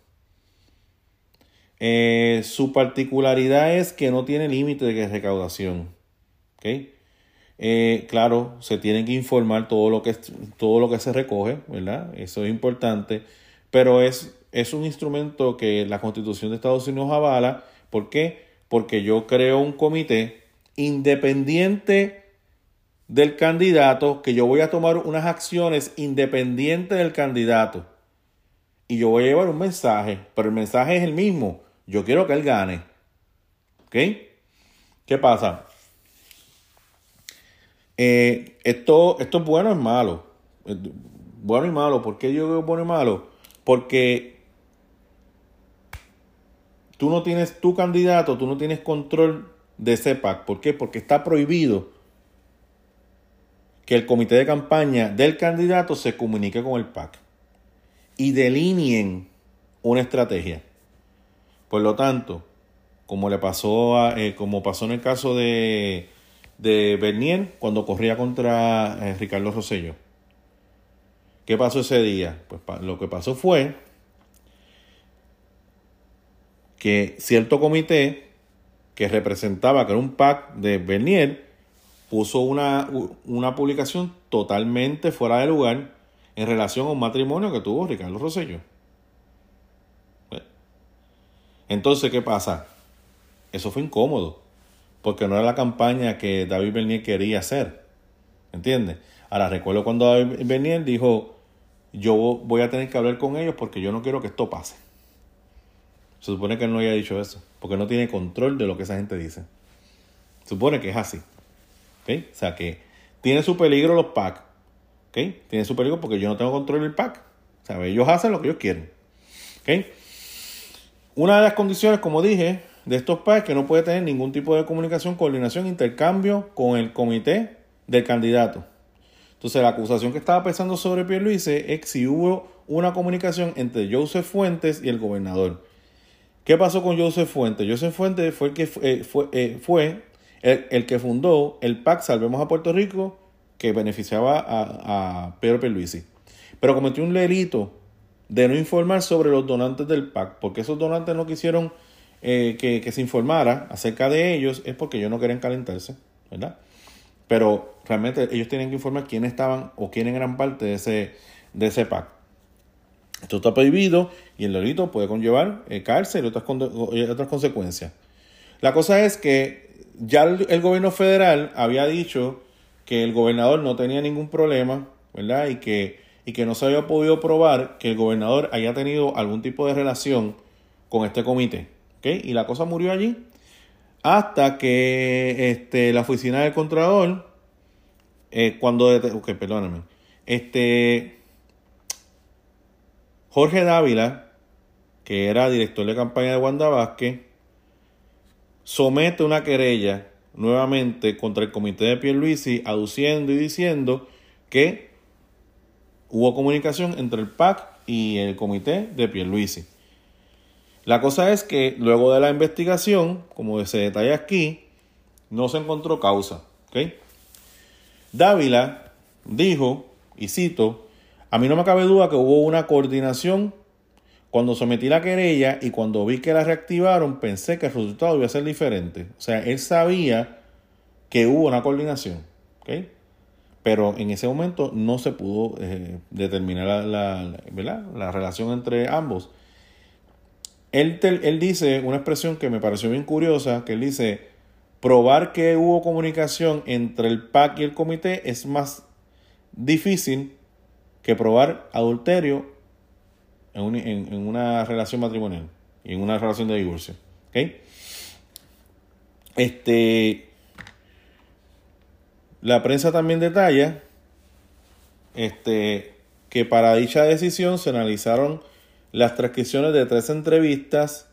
Eh, su particularidad es que no tiene límite de recaudación. ¿okay? Eh, claro, se tiene que informar todo lo que, todo lo que se recoge, ¿verdad? Eso es importante, pero es, es un instrumento que la Constitución de Estados Unidos avala. ¿Por qué? Porque yo creo un comité independiente del candidato, que yo voy a tomar unas acciones independientes del candidato. Y yo voy a llevar un mensaje, pero el mensaje es el mismo. Yo quiero que él gane. ¿Ok? ¿Qué pasa? Eh, esto, esto es bueno es malo. Bueno y malo. ¿Por qué yo digo bueno y malo? Porque tú no tienes tu candidato, tú no tienes control de ese PAC. ¿Por qué? Porque está prohibido que el comité de campaña del candidato se comunique con el PAC y delineen una estrategia. Por lo tanto, como le pasó a, eh, como pasó en el caso de de Bernier cuando corría contra eh, Ricardo Rosello. ¿Qué pasó ese día? Pues lo que pasó fue que cierto comité que representaba que era un PAC de Bernier puso una, una publicación totalmente fuera de lugar en relación a un matrimonio que tuvo Ricardo Rosello. Entonces, ¿qué pasa? Eso fue incómodo porque no era la campaña que David Bernier quería hacer. ¿Entiendes? Ahora recuerdo cuando David Bernier dijo, yo voy a tener que hablar con ellos porque yo no quiero que esto pase. Se supone que él no haya dicho eso, porque no tiene control de lo que esa gente dice. Se supone que es así. O sea que tiene su peligro los PAC. ¿Okay? Tiene su peligro porque yo no tengo control del PAC. O sea, ellos hacen lo que ellos quieren. ¿Okay? Una de las condiciones, como dije, de estos PAC que no puede tener ningún tipo de comunicación, coordinación, intercambio con el comité del candidato. Entonces la acusación que estaba pensando sobre Pierluisi es si hubo una comunicación entre Joseph Fuentes y el gobernador. ¿Qué pasó con Joseph Fuentes? Joseph Fuentes fue el que eh, fue, eh, fue el, que fundó el PAC Salvemos a Puerto Rico que beneficiaba a, Pedro Pierluisi. Pero cometió un delito de no informar sobre los donantes del PAC, porque esos donantes no quisieron eh, que, se informara acerca de ellos es porque ellos no querían calentarse, ¿verdad? Pero realmente ellos tienen que informar quiénes estaban o quiénes eran parte de ese, de ese PAC. Esto está prohibido y el delito puede conllevar eh, cárcel y otras, otras consecuencias. La cosa es que ya el, gobierno federal había dicho que el gobernador no tenía ningún problema, ¿verdad? Y que, y que no se había podido probar que el gobernador haya tenido algún tipo de relación con este comité. Y la cosa murió allí hasta que este, la oficina del Contralor, eh, cuando... Ok, perdóname. Este, Jorge Dávila, que era director de campaña de Wanda Vázquez, somete una querella nuevamente contra el comité de Pierluisi, aduciendo y diciendo que hubo comunicación entre el PAC y el comité de Pierluisi. La cosa es que luego de la investigación, como se detalla aquí, no se encontró causa. Dávila dijo, y cito, a mí no me cabe duda que hubo una coordinación cuando sometí la querella y cuando vi que la reactivaron, pensé que el resultado iba a ser diferente. O sea, él sabía que hubo una coordinación. Pero en ese momento no se pudo eh, determinar la, la, relación entre ambos. Él, él dice una expresión que me pareció bien curiosa, que él dice, probar que hubo comunicación entre el PAC y el comité es más difícil que probar adulterio en, una relación matrimonial y en una relación de divorcio. Este, la prensa también detalla este, que para dicha decisión se analizaron las transcripciones de tres entrevistas,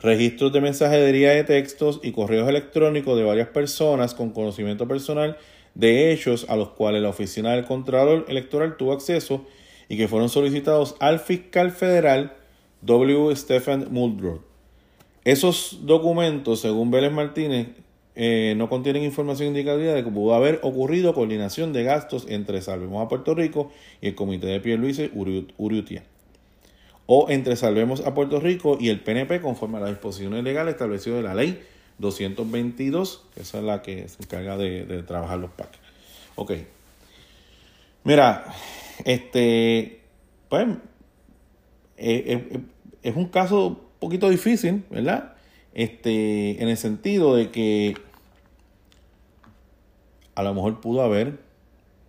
registros de mensajería de textos y correos electrónicos de varias personas con conocimiento personal de hechos a los cuales la oficina del Contralor Electoral tuvo acceso y que fueron solicitados al fiscal federal W. Stephen Muldrow. Esos documentos, según Vélez Martínez, eh, no contienen información indicativa de que pudo haber ocurrido coordinación de gastos entre Salvemos a Puerto Rico y el Comité de Pierluisi Uriutia. O entre Salvemos a Puerto Rico y el PNP conforme a las disposiciones legales establecidas de la ley 222, que es la que se encarga de, de trabajar los PAC. Ok. Mira, este, pues, eh, eh, es un caso un poquito difícil, ¿verdad? Este, en el sentido de que a lo mejor pudo haber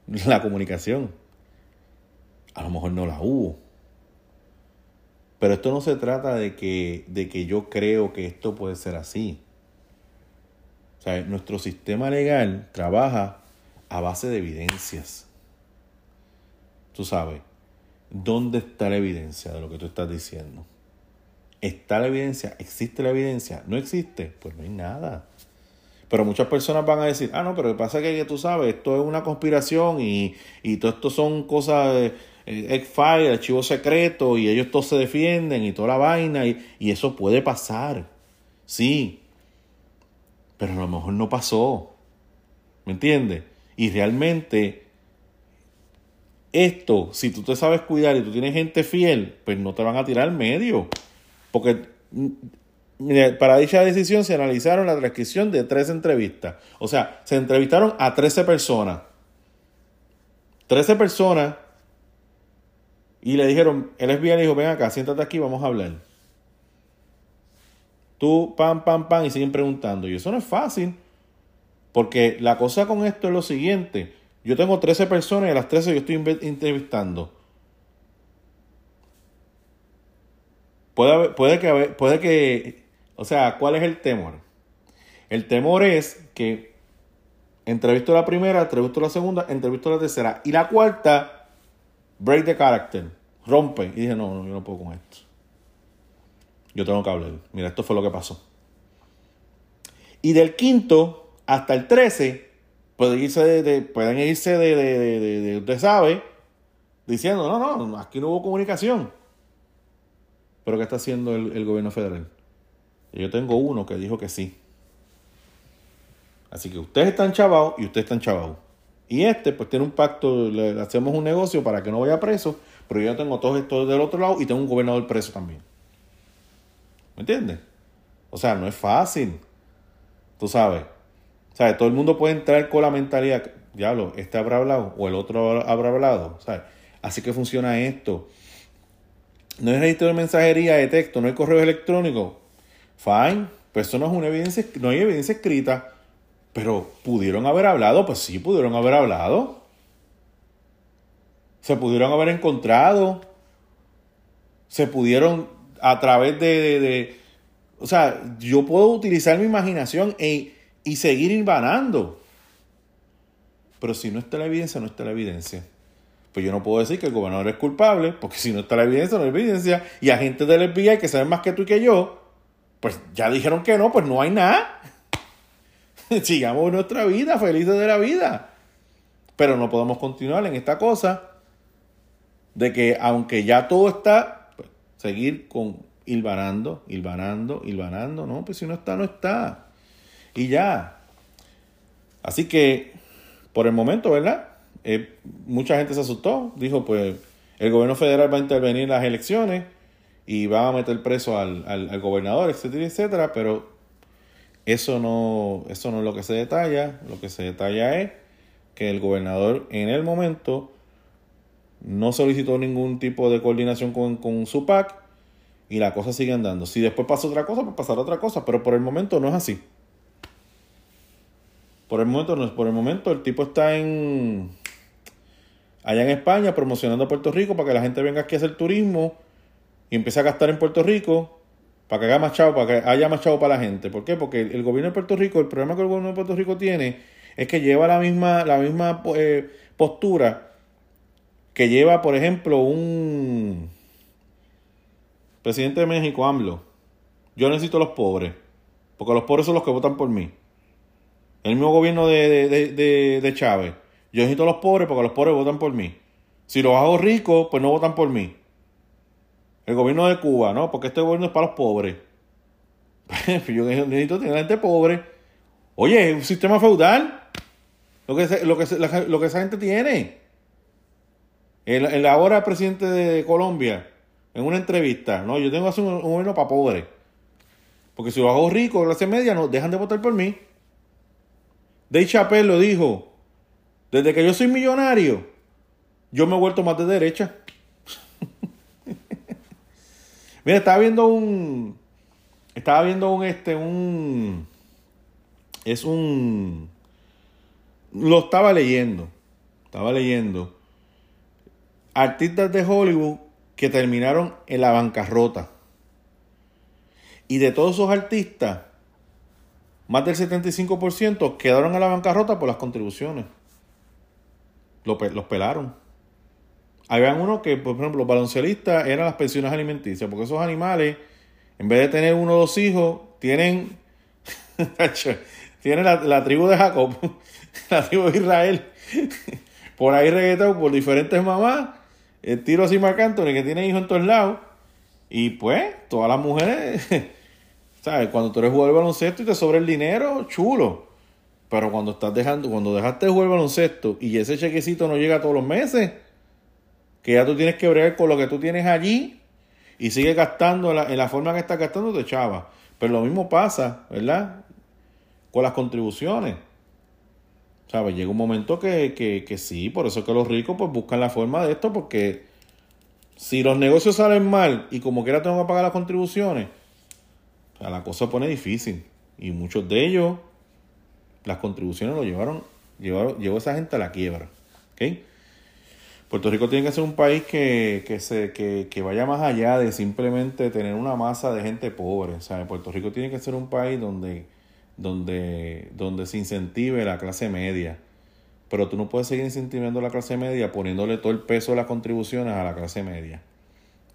la comunicación, a lo mejor no la hubo. Pero esto no se trata de que, de que yo creo que esto puede ser así. O sea, nuestro sistema legal trabaja a base de evidencias tú sabes, ¿dónde está la evidencia de lo que tú estás diciendo? ¿Está la evidencia? ¿Existe la evidencia? ¿No existe? Pues no hay nada. Pero muchas personas van a decir, ah, no, pero lo que pasa es que tú sabes, esto es una conspiración y, y todo esto son cosas de eh, file, archivo secreto, y ellos todos se defienden y toda la vaina, y, y eso puede pasar. Sí. Pero a lo mejor no pasó. ¿Me entiendes? Y realmente esto, si tú te sabes cuidar y tú tienes gente fiel, pues no te van a tirar medio. Porque mm, para dicha decisión se analizaron la transcripción de tres entrevistas. O sea, se entrevistaron a 13 personas. 13 personas. Y le dijeron, el FBI le dijo, ven acá, siéntate aquí, vamos a hablar. Tú, pam, pam, pam, y siguen preguntando. Y eso no es fácil. Porque la cosa con esto es lo siguiente. Yo tengo 13 personas y a las 13 yo estoy entrevistando. Puede, puede, que, puede que, o sea, ¿cuál es el temor? El temor es que entrevisto la primera, entrevisto la segunda, entrevisto la tercera y la cuarta, break the character, rompe. Y dije, no, no, yo no puedo con esto. Yo tengo que hablar. Mira, esto fue lo que pasó. Y del quinto hasta el 13 pueden irse de, pueden irse de, de, usted sabe, diciendo, no, no, aquí no hubo comunicación. Pero ¿qué está haciendo el, gobierno federal? yo tengo uno que dijo que sí. Así que ustedes están chavados y ustedes están chavados. Y este, pues tiene un pacto, le hacemos un negocio para que no vaya preso, pero yo tengo todos estos del otro lado y tengo un gobernador preso también. ¿Me entiendes? O sea, no es fácil. Tú sabes. ¿Sabes? Todo el mundo puede entrar con la mentalidad, diablo, este habrá hablado o el otro habrá hablado. ¿sabes? Así que funciona esto. No hay registro de mensajería de texto, no hay correo electrónico. Fine, pues eso no es una evidencia, no hay evidencia escrita. Pero pudieron haber hablado, pues sí, pudieron haber hablado. Se pudieron haber encontrado. Se pudieron a través de, o sea, yo puedo utilizar mi imaginación e y seguir invanando. Pero si no está la evidencia, no está la evidencia. Pues yo no puedo decir que el gobernador es culpable, porque si no está la evidencia, no hay evidencia. Y agentes del FBI que saben más que tú y que yo, pues ya dijeron que no, pues no hay nada. Sigamos nuestra vida, felices de la vida. Pero no podemos continuar en esta cosa de que aunque ya todo está, pues, seguir con hilvanando, hilvanando, hilvanando. No, pues si no está, no está. Y ya. Así que, por el momento, ¿verdad? Eh, mucha gente se asustó. Dijo, pues, el gobierno federal va a intervenir en las elecciones y va a meter preso al, al, gobernador, etcétera, etcétera. Pero eso no, eso no es lo que se detalla. Lo que se detalla es que el gobernador en el momento no solicitó ningún tipo de coordinación con, con su PAC y la cosa sigue andando. Si después pasa otra cosa, pues pasará otra cosa, pero por el momento no es así. Por el momento no es, por el momento el tipo está en allá en España promocionando a Puerto Rico para que la gente venga aquí a hacer turismo y empiece a gastar en Puerto Rico para que haya más chavo, para que haya más chavo para la gente. ¿Por qué? Porque el, gobierno de Puerto Rico, el problema que el gobierno de Puerto Rico tiene es que lleva la misma, la misma eh, postura que lleva, por ejemplo, un presidente de México, AMLO. Yo necesito los pobres, porque los pobres son los que votan por mí. El mismo gobierno de, de, de, Chávez. Yo necesito los pobres porque los pobres votan por mí. Si los hago ricos, pues no votan por mí. El gobierno de Cuba, ¿no? Porque este gobierno es para los pobres. Yo necesito tener gente pobre. Oye, es un sistema feudal. Lo que, lo que, lo que esa gente tiene. El, el ahora presidente de Colombia, en una entrevista, no, yo tengo que hacer un, gobierno para pobres. Porque si los hago ricos, clase media, no dejan de votar por mí. Dave Chappelle lo dijo. Desde que yo soy millonario, yo me he vuelto más de derecha. Mira, estaba viendo un. Estaba viendo un este, un. Es un. Lo estaba leyendo. Estaba leyendo. Artistas de Hollywood que terminaron en la bancarrota. Y de todos esos artistas, más del 75% quedaron en la bancarrota por las contribuciones. Los, pelaron. Habían uno que, por ejemplo, los baloncelistas eran las pensiones alimenticias, porque esos animales, en vez de tener uno o dos hijos, tienen, tienen la, tribu de Jacob, la tribu de Israel, por ahí reggaetón por diferentes mamás, el tiro así marcante, que tiene hijos en todos lados, y pues, todas las mujeres ¿Sabes? Cuando tú eres jugador de baloncesto y te sobra el dinero, chulo. Pero cuando estás dejando, cuando dejaste de jugar baloncesto y ese chequecito no llega todos los meses, que ya tú tienes que bregar con lo que tú tienes allí y sigues gastando en la, forma que estás gastando, te chava. Pero lo mismo pasa, ¿verdad? Con las contribuciones. ¿Sabes? Llega un momento que, que, que sí, por eso es que los ricos pues buscan la forma de esto, porque si los negocios salen mal y como quiera tengo que pagar las contribuciones, la cosa pone difícil. Y muchos de ellos, las contribuciones lo llevaron, llevaron, llevó esa gente a la quiebra. ¿okay? Puerto Rico tiene que ser un país que, que, se, que, que vaya más allá de simplemente tener una masa de gente pobre. O sea, Puerto Rico tiene que ser un país donde, donde, donde se incentive la clase media. Pero tú no puedes seguir incentivando la clase media poniéndole todo el peso de las contribuciones a la clase media.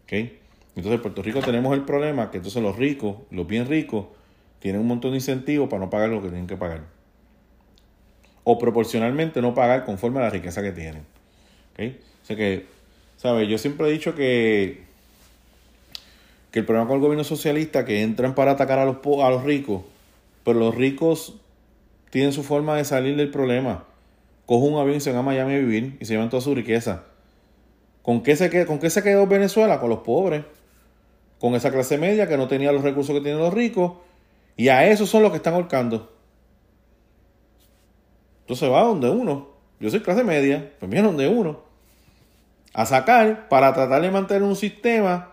¿okay? Entonces en Puerto Rico tenemos el problema que entonces los ricos, los bien ricos, tienen un montón de incentivos para no pagar lo que tienen que pagar. O proporcionalmente no pagar conforme a la riqueza que tienen. ¿Okay? O sea que, ¿sabes? Yo siempre he dicho que, que el problema con el gobierno socialista que entran para atacar a los, a los ricos, pero los ricos tienen su forma de salir del problema. Cogen un avión y se van a Miami a vivir y se llevan toda su riqueza. ¿Con qué se, con qué se quedó Venezuela? Con los pobres con esa clase media que no tenía los recursos que tienen los ricos, y a esos son los que están ahorcando. Entonces va donde uno. Yo soy clase media, pues viene donde uno. A sacar para tratar de mantener un sistema,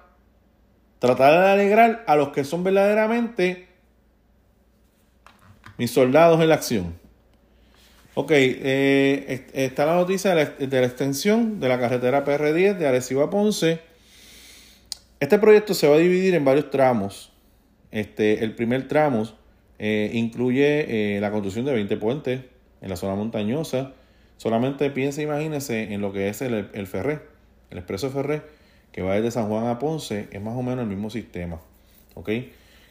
tratar de alegrar a los que son verdaderamente mis soldados en la acción. Ok, eh, está la noticia de la, de la, extensión de la carretera PR10 de Arecibo a Ponce este proyecto se va a dividir en varios tramos. Este, el primer tramo eh, incluye eh, la construcción de 20 puentes en la zona montañosa, Solamente piense, imagínese en lo que es el, el Ferré, el Expreso Ferré, que va desde San Juan a Ponce, es más o menos el mismo sistema. ¿Ok?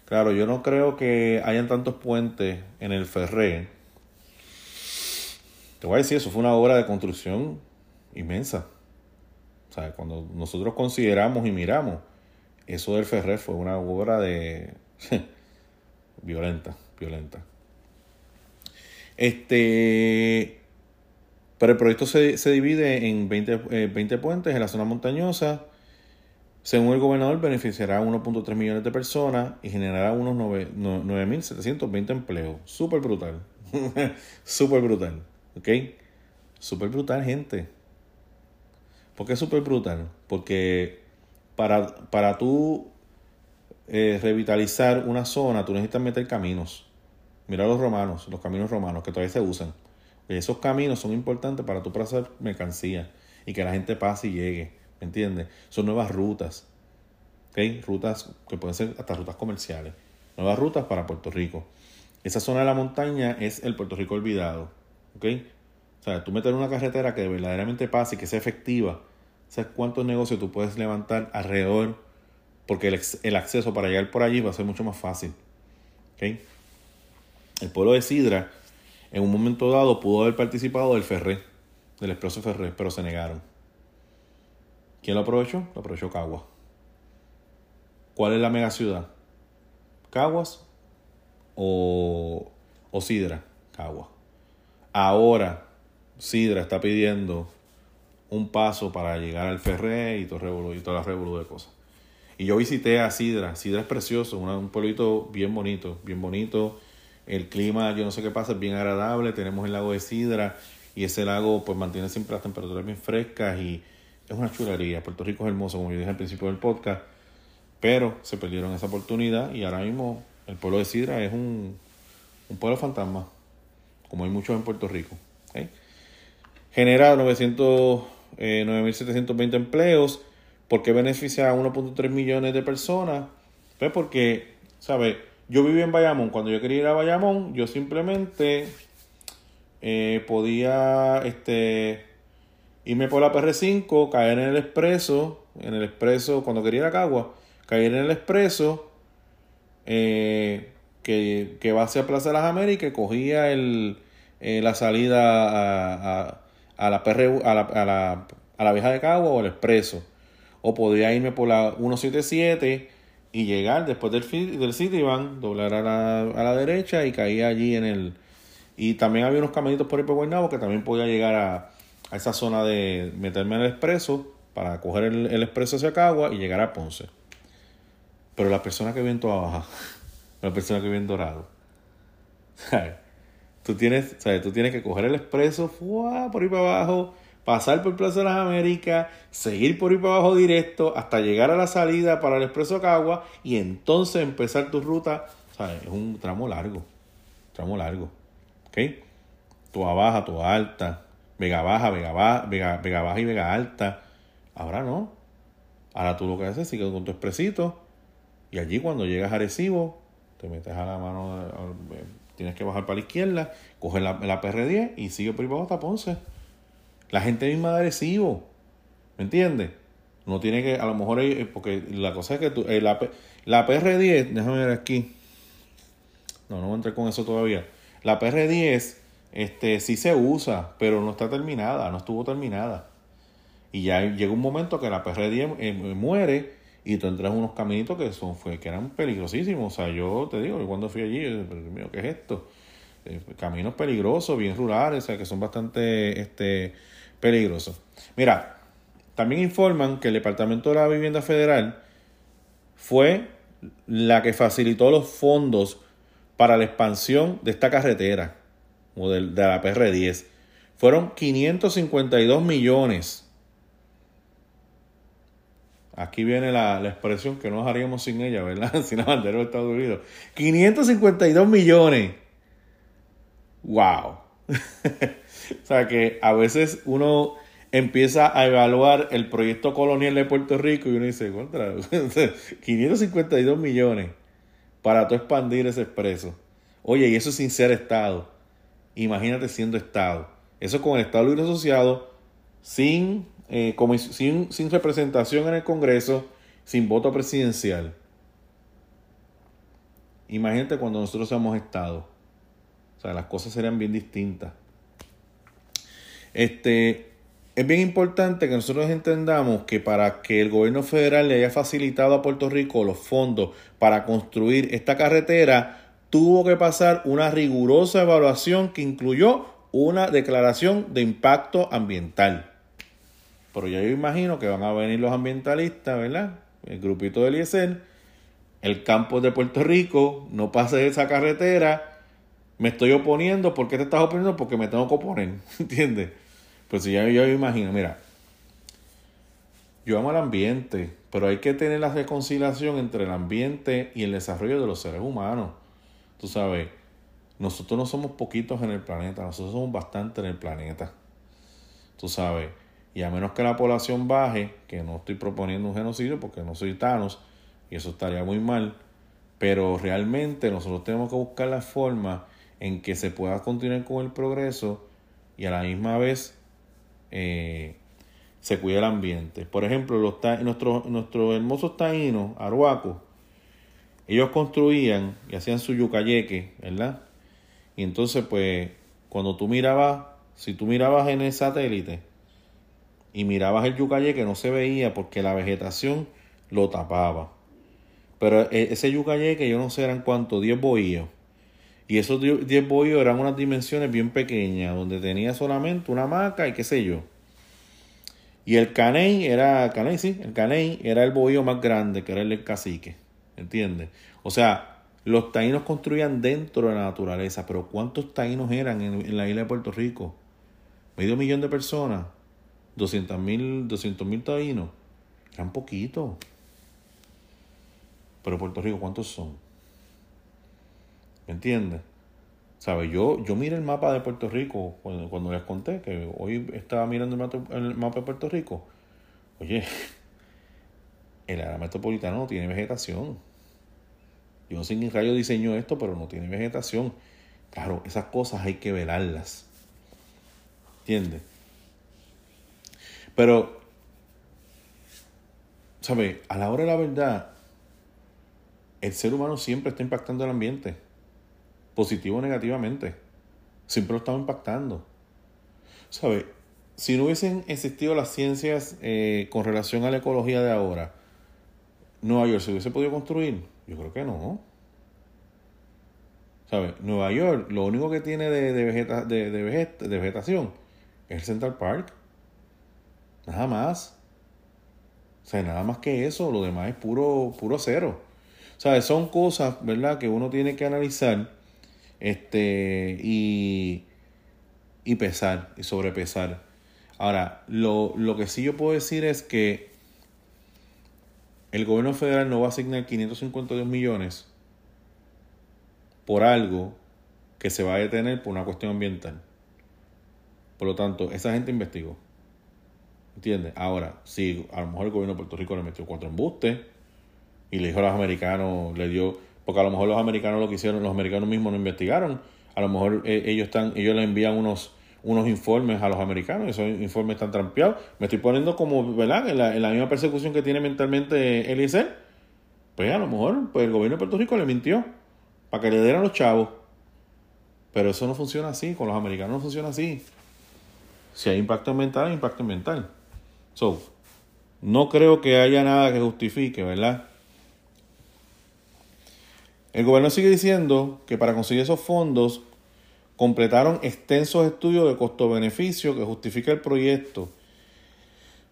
Claro, yo no creo que hayan tantos puentes en el Ferré. Te voy a decir, eso fue una obra de construcción inmensa. O sea, cuando nosotros consideramos y miramos, eso del Ferré fue una obra de violenta, violenta. Este, pero el proyecto se, divide en 20, 20 eh, puentes en la zona montañosa. Según el gobernador, beneficiará a 1.3 millones de personas y generará unos 9.720 empleos. Súper brutal. súper brutal. ¿Ok? Súper brutal, gente. ¿Por qué súper brutal? Porque para, para tú eh, revitalizar una zona, tú necesitas meter caminos. Mira los romanos, los caminos romanos que todavía se usan. Esos caminos son importantes para tu pasar mercancía y que la gente pase y llegue. ¿Me entiendes? Son nuevas rutas. ¿Ok? Rutas que pueden ser hasta rutas comerciales. Nuevas rutas para Puerto Rico. Esa zona de la montaña es el Puerto Rico olvidado. ¿Ok? O sea, tú meter una carretera que verdaderamente pase y que sea efectiva. ¿Sabes cuántos negocios tú puedes levantar alrededor? Porque el, el acceso para llegar por allí va a ser mucho más fácil. ¿Ok? El pueblo de Sidra en un momento dado pudo haber participado del Ferré, del Expreso Ferré, pero se negaron. ¿Quién lo aprovechó? Lo aprovechó Caguas. ¿Cuál es la mega ciudad? ¿Caguas o, o Sidra? Caguas. Ahora Sidra está pidiendo un paso para llegar al Ferré y todo, y toda la revolución de cosas. Y yo visité a Sidra. Sidra es precioso, un pueblito bien bonito, bien bonito el clima, yo no sé qué pasa, es bien agradable. Tenemos el lago de Sidra y ese lago pues mantiene siempre las temperaturas bien frescas y es una chulería. Puerto Rico es hermoso, como yo dije al principio del podcast, pero se perdieron esa oportunidad y ahora mismo el pueblo de Sidra es un, un pueblo fantasma, como hay muchos en Puerto Rico. Genera 900, 9.720 empleos. ¿Por qué beneficia a 1.3 millones de personas? Pues porque, ¿sabes? Yo viví en Bayamón. Cuando yo quería ir a Bayamón, yo simplemente eh, podía este, irme por la PR5, caer en el expreso, en el expreso, cuando quería ir a Cagua, caer en el expreso, eh, que, que, va hacia Plaza de las Américas, cogía el, eh, la salida a, a, la PR, a, la, a, la, a la vieja de Cagua o el expreso. O podía irme por la 177 y llegar después del, del Citibank, doblar a la, a la derecha y caía allí en el... Y también había unos caminitos por por Guaynabo que también podía llegar a, a esa zona de meterme en el expreso para coger el, el expreso hacia Cagua y llegar a Ponce. Pero la persona que vive en Toa Baja, la persona que vive en Dorado. Tú tienes, ¿sabes? Tú tienes que coger el expreso por ahí para abajo pasar por Plaza de las Américas, seguir por ahí para abajo directo hasta llegar a la salida para el Expreso Cagua y entonces empezar tu ruta. ¿sabes? Es un tramo largo, tramo largo. ¿Ok? Toda baja, toda alta, Vega baja, Vega baja, Vega, baja y Vega alta. Ahora no. Ahora tú lo que haces es sigues con tu expresito y allí cuando llegas a Arecibo, te metes a la mano, tienes que bajar para la izquierda, coges la, la PR10 y sigue para hasta Ponce. La gente misma de Arecibo. ¿Me entiendes? No tiene que, a lo mejor, porque la cosa es que tú, eh, la, la PR10, déjame ver aquí. No, no entrar con eso todavía. La PR10 este, sí se usa, pero no está terminada, no estuvo terminada. Y ya llega un momento que la PR10 eh, muere y tú entras unos caminitos que son fue, que eran peligrosísimos. O sea, yo te digo, cuando fui allí, ¿qué es esto? Eh, caminos peligrosos, bien rurales, o sea, que son bastante este, peligroso. Mira, también informan que el Departamento de la Vivienda Federal fue la que facilitó los fondos para la expansión de esta carretera, o de, la PR10. Fueron 552 millones. Aquí viene la, expresión que no haríamos sin ella, ¿verdad? sin la bandera de Estados Unidos. 552 millones. ¡Wow! O sea que a veces uno empieza a evaluar el proyecto colonial de Puerto Rico y uno dice, contra, 552 millones para tú expandir ese expreso. Oye, y eso sin ser Estado. Imagínate siendo Estado. Eso con el Estado Libre Asociado, sin, eh, sin, sin representación en el Congreso, sin voto presidencial. Imagínate cuando nosotros seamos Estado. O sea, las cosas serían bien distintas. Este, es bien importante que nosotros entendamos que para que el gobierno federal le haya facilitado a Puerto Rico los fondos para construir esta carretera, tuvo que pasar una rigurosa evaluación que incluyó una declaración de impacto ambiental. Pero ya yo imagino que van a venir los ambientalistas, ¿verdad? El grupito del IESEL, el campo de Puerto Rico, no pase esa carretera, me estoy oponiendo, ¿por qué te estás oponiendo? Porque me tengo que oponer, ¿entiendes? Pues ya yo imagino, mira, yo amo el ambiente, pero hay que tener la reconciliación entre el ambiente y el desarrollo de los seres humanos. Tú sabes, nosotros no somos poquitos en el planeta, nosotros somos bastante en el planeta. Tú sabes, y a menos que la población baje, que no estoy proponiendo un genocidio porque no soy Thanos, y eso estaría muy mal, pero realmente nosotros tenemos que buscar la forma en que se pueda continuar con el progreso y a la misma vez eh, se cuida el ambiente. Por ejemplo, los nuestros, nuestros hermosos taínos, arhuacos, ellos construían y hacían su yucayeque, ¿verdad? Y entonces, pues, cuando tú mirabas, si tú mirabas en el satélite y mirabas el yucayeque, no se veía porque la vegetación lo tapaba. Pero e, ese yucayeque, yo no sé eran cuánto, 10 bohíos. Y esos 10 bohíos eran unas dimensiones bien pequeñas, donde tenía solamente una hamaca y qué sé yo. Y el caney era, sí, el caney era el bohío más grande, que era el del cacique. ¿Entiendes? O sea, los taínos construían dentro de la naturaleza, pero ¿cuántos taínos eran en, la isla de Puerto Rico? Medio millón de personas, 200 mil 200, taínos. Eran poquitos. Pero Puerto Rico, ¿cuántos son? ¿Me entiendes? Yo, yo miré el mapa de Puerto Rico cuando, les conté que hoy estaba mirando el mapa, de Puerto Rico. Oye, el área metropolitana no tiene vegetación. Yo no sé quién rayo diseñó esto, pero no tiene vegetación. Claro, esas cosas hay que velarlas. ¿Entiendes? Pero, ¿sabes? A la hora de la verdad, el ser humano siempre está impactando el ambiente positivo o negativamente. Siempre lo estamos impactando. ¿Sabe? Si no hubiesen existido las ciencias eh, con relación a la ecología de ahora, ¿Nueva York se hubiese podido construir? Yo creo que no. ¿Sabe? Nueva York, lo único que tiene de, de, de, vegetación es el Central Park. Nada más. O sea, nada más que eso, lo demás es puro, puro cero. ¿Sabes? Son cosas, ¿verdad?, que uno tiene que analizar este, y, y pesar, y sobrepesar. Ahora, lo, lo que sí yo puedo decir es que el gobierno federal no va a asignar 552 millones por algo que se va a detener por una cuestión ambiental. Por lo tanto, esa gente investigó. ¿Entiendes? Ahora, si a lo mejor el gobierno de Puerto Rico le metió cuatro embustes y le dijo a los americanos, le dio porque a lo mejor los americanos lo que hicieron, los americanos mismos no investigaron, a lo mejor eh, ellos están, ellos le envían unos, unos informes a los americanos, esos informes están trampeados. Me estoy poniendo como, ¿verdad? En la, misma persecución que tiene mentalmente Eliezer. Pues a lo mejor pues el gobierno de Puerto Rico le mintió para que le dieran los chavos. Pero eso no funciona así, con los americanos no funciona así. Si hay impacto ambiental, hay impacto ambiental. So, no creo que haya nada que justifique, ¿verdad? El gobierno sigue diciendo que para conseguir esos fondos completaron extensos estudios de costo-beneficio que justifica el proyecto,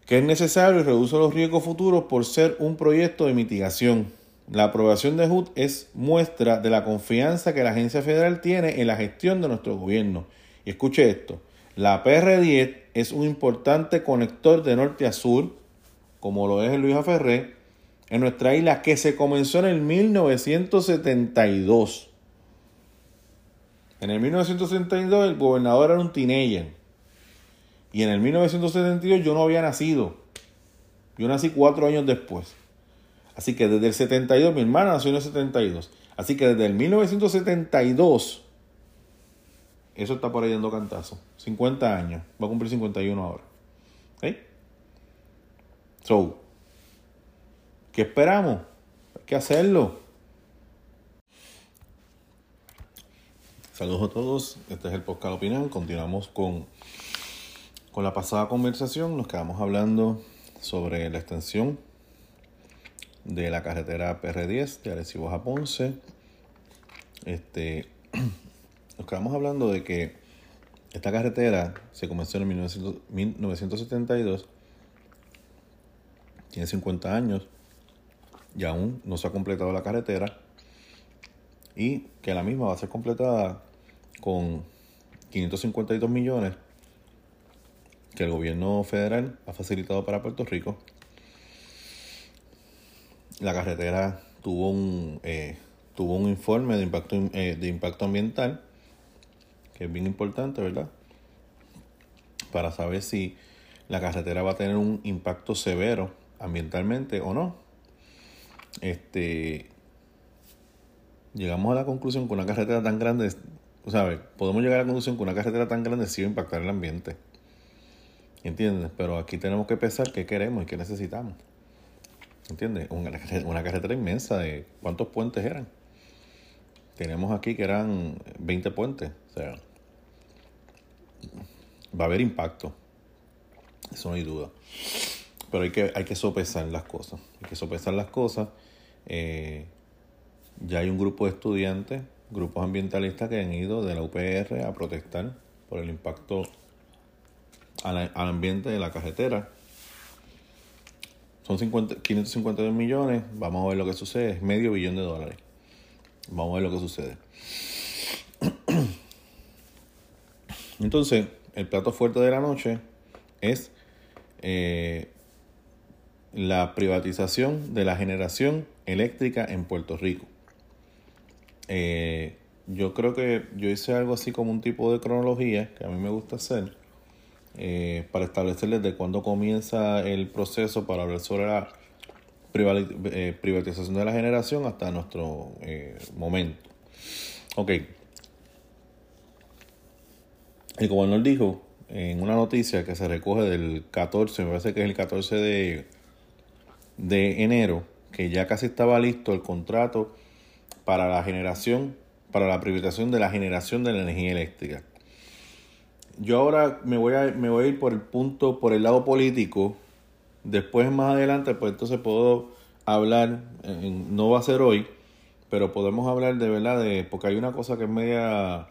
que es necesario y reduce los riesgos futuros por ser un proyecto de mitigación. La aprobación de HUD es muestra de la confianza que la agencia federal tiene en la gestión de nuestro gobierno. Y escuche esto, la PR10 es un importante conector de norte a sur, como lo es el Luis Ferré, en nuestra isla que se comenzó en el 1972. En el 1972 el gobernador era un teenager. Y en el 1972 yo no había nacido. Yo nací cuatro años después. Así que desde el 72, mi hermana nació en el 72. Así que desde el 1972 eso está por ahí dando cantazo. 50 años, va a cumplir 51 ahora. ¿Ok? So, ¿qué esperamos? Hay que hacerlo. Saludos a todos, este es el podcast Opinión. Continuamos con, con la pasada conversación. Nos quedamos hablando sobre la extensión de la carretera PR10 de Arecibo a Ponce. Este, nos quedamos hablando de que esta carretera se comenzó en 1972, tiene 50 años y aún no se ha completado la carretera y que la misma va a ser completada con 552 millones que el gobierno federal ha facilitado para Puerto Rico. La carretera tuvo un, eh, tuvo un informe de impacto, eh, de impacto ambiental, que es bien importante, ¿verdad? Para saber si la carretera va a tener un impacto severo ambientalmente o no. Este, llegamos a la conclusión que una carretera tan grande sabes, podemos llegar a la conclusión que una carretera tan grande sí va a impactar el ambiente. ¿Entiendes? Pero aquí tenemos que pensar qué queremos y qué necesitamos. ¿Entiendes? Una, una carretera inmensa de cuántos puentes eran. Tenemos aquí que eran 20 puentes. O sea, va a haber impacto. Eso no hay duda. Pero hay que, hay que sopesar las cosas. Hay que sopesar las cosas. Eh, ya hay un grupo de estudiantes grupos ambientalistas que han ido de la UPR a protestar por el impacto al, ambiente de la carretera. Son 50, 552 millones, vamos a ver lo que sucede, es medio billón de dólares. Vamos a ver lo que sucede. Entonces, el plato fuerte de la noche es eh, la privatización de la generación eléctrica en Puerto Rico. Eh, yo creo que yo hice algo así como un tipo de cronología que a mí me gusta hacer eh, para establecer desde cuándo comienza el proceso para hablar sobre la privatización de la generación hasta nuestro momento. Ok. El gobernador dijo en una noticia que se recoge del 14, me parece que es el 14 de, de enero, que ya casi estaba listo el contrato para la generación, para la privatización de la generación de la energía eléctrica. Yo ahora me voy a, me voy a ir por el punto, por el lado político. Después, más adelante, pues entonces puedo hablar, no va a ser hoy, pero podemos hablar de verdad de, porque hay una cosa que es media,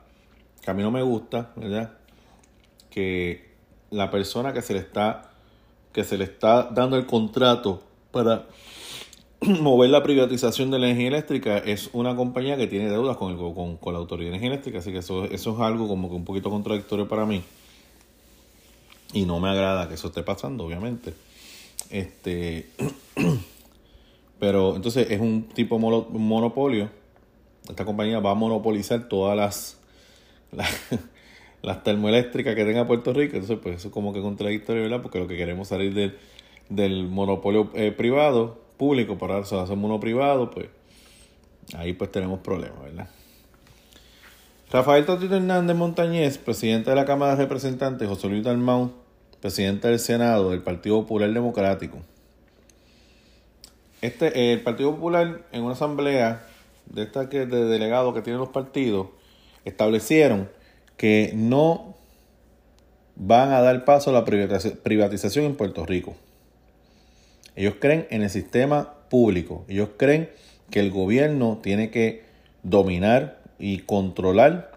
que a mí no me gusta, ¿verdad? Que la persona que se le está, que se le está dando el contrato para mover la privatización de la energía eléctrica es una compañía que tiene deudas con, el, con, con la Autoridad de Energía Eléctrica, así que eso, eso es algo como que un poquito contradictorio para mí. Y no me agrada que eso esté pasando, obviamente. Este, pero entonces es un tipo monopolio. Esta compañía va a monopolizar todas las, las, termoeléctricas que tenga Puerto Rico. Entonces, pues eso es como que contradictorio, ¿verdad? Porque lo que queremos salir del, del monopolio eh, privado público, para hacemos uno privado, pues ahí pues tenemos problemas, ¿verdad? Rafael Tatito Hernández Montañez, presidente de la Cámara de Representantes, José Luis Dalmau, presidente del Senado del Partido Popular Democrático. Este, el Partido Popular, en una asamblea de esta que de delegados que tienen los partidos, establecieron que no van a dar paso a la privatización en Puerto Rico. Ellos creen en el sistema público. Ellos creen que el gobierno tiene que dominar y controlar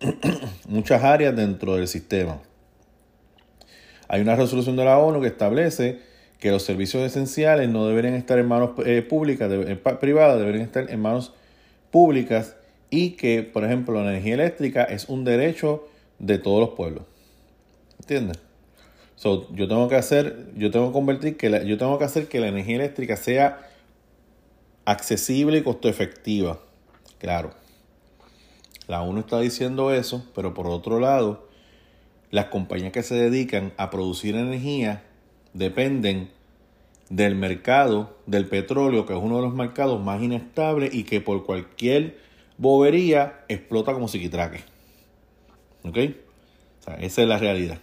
muchas áreas dentro del sistema. Hay una resolución de la ONU que establece que los servicios esenciales no deberían estar en manos eh, públicas, privadas, deberían estar en manos públicas y que, por ejemplo, la energía eléctrica es un derecho de todos los pueblos. ¿Entiendes? So, yo tengo que hacer, yo tengo que convertir que la, yo tengo que hacer que la energía eléctrica sea accesible y costo efectiva. Claro. La ONU está diciendo eso, pero por otro lado, las compañías que se dedican a producir energía dependen del mercado del petróleo, que es uno de los mercados más inestables y que por cualquier bobería explota como psiquitraque. ¿Ok? O sea, esa es la realidad.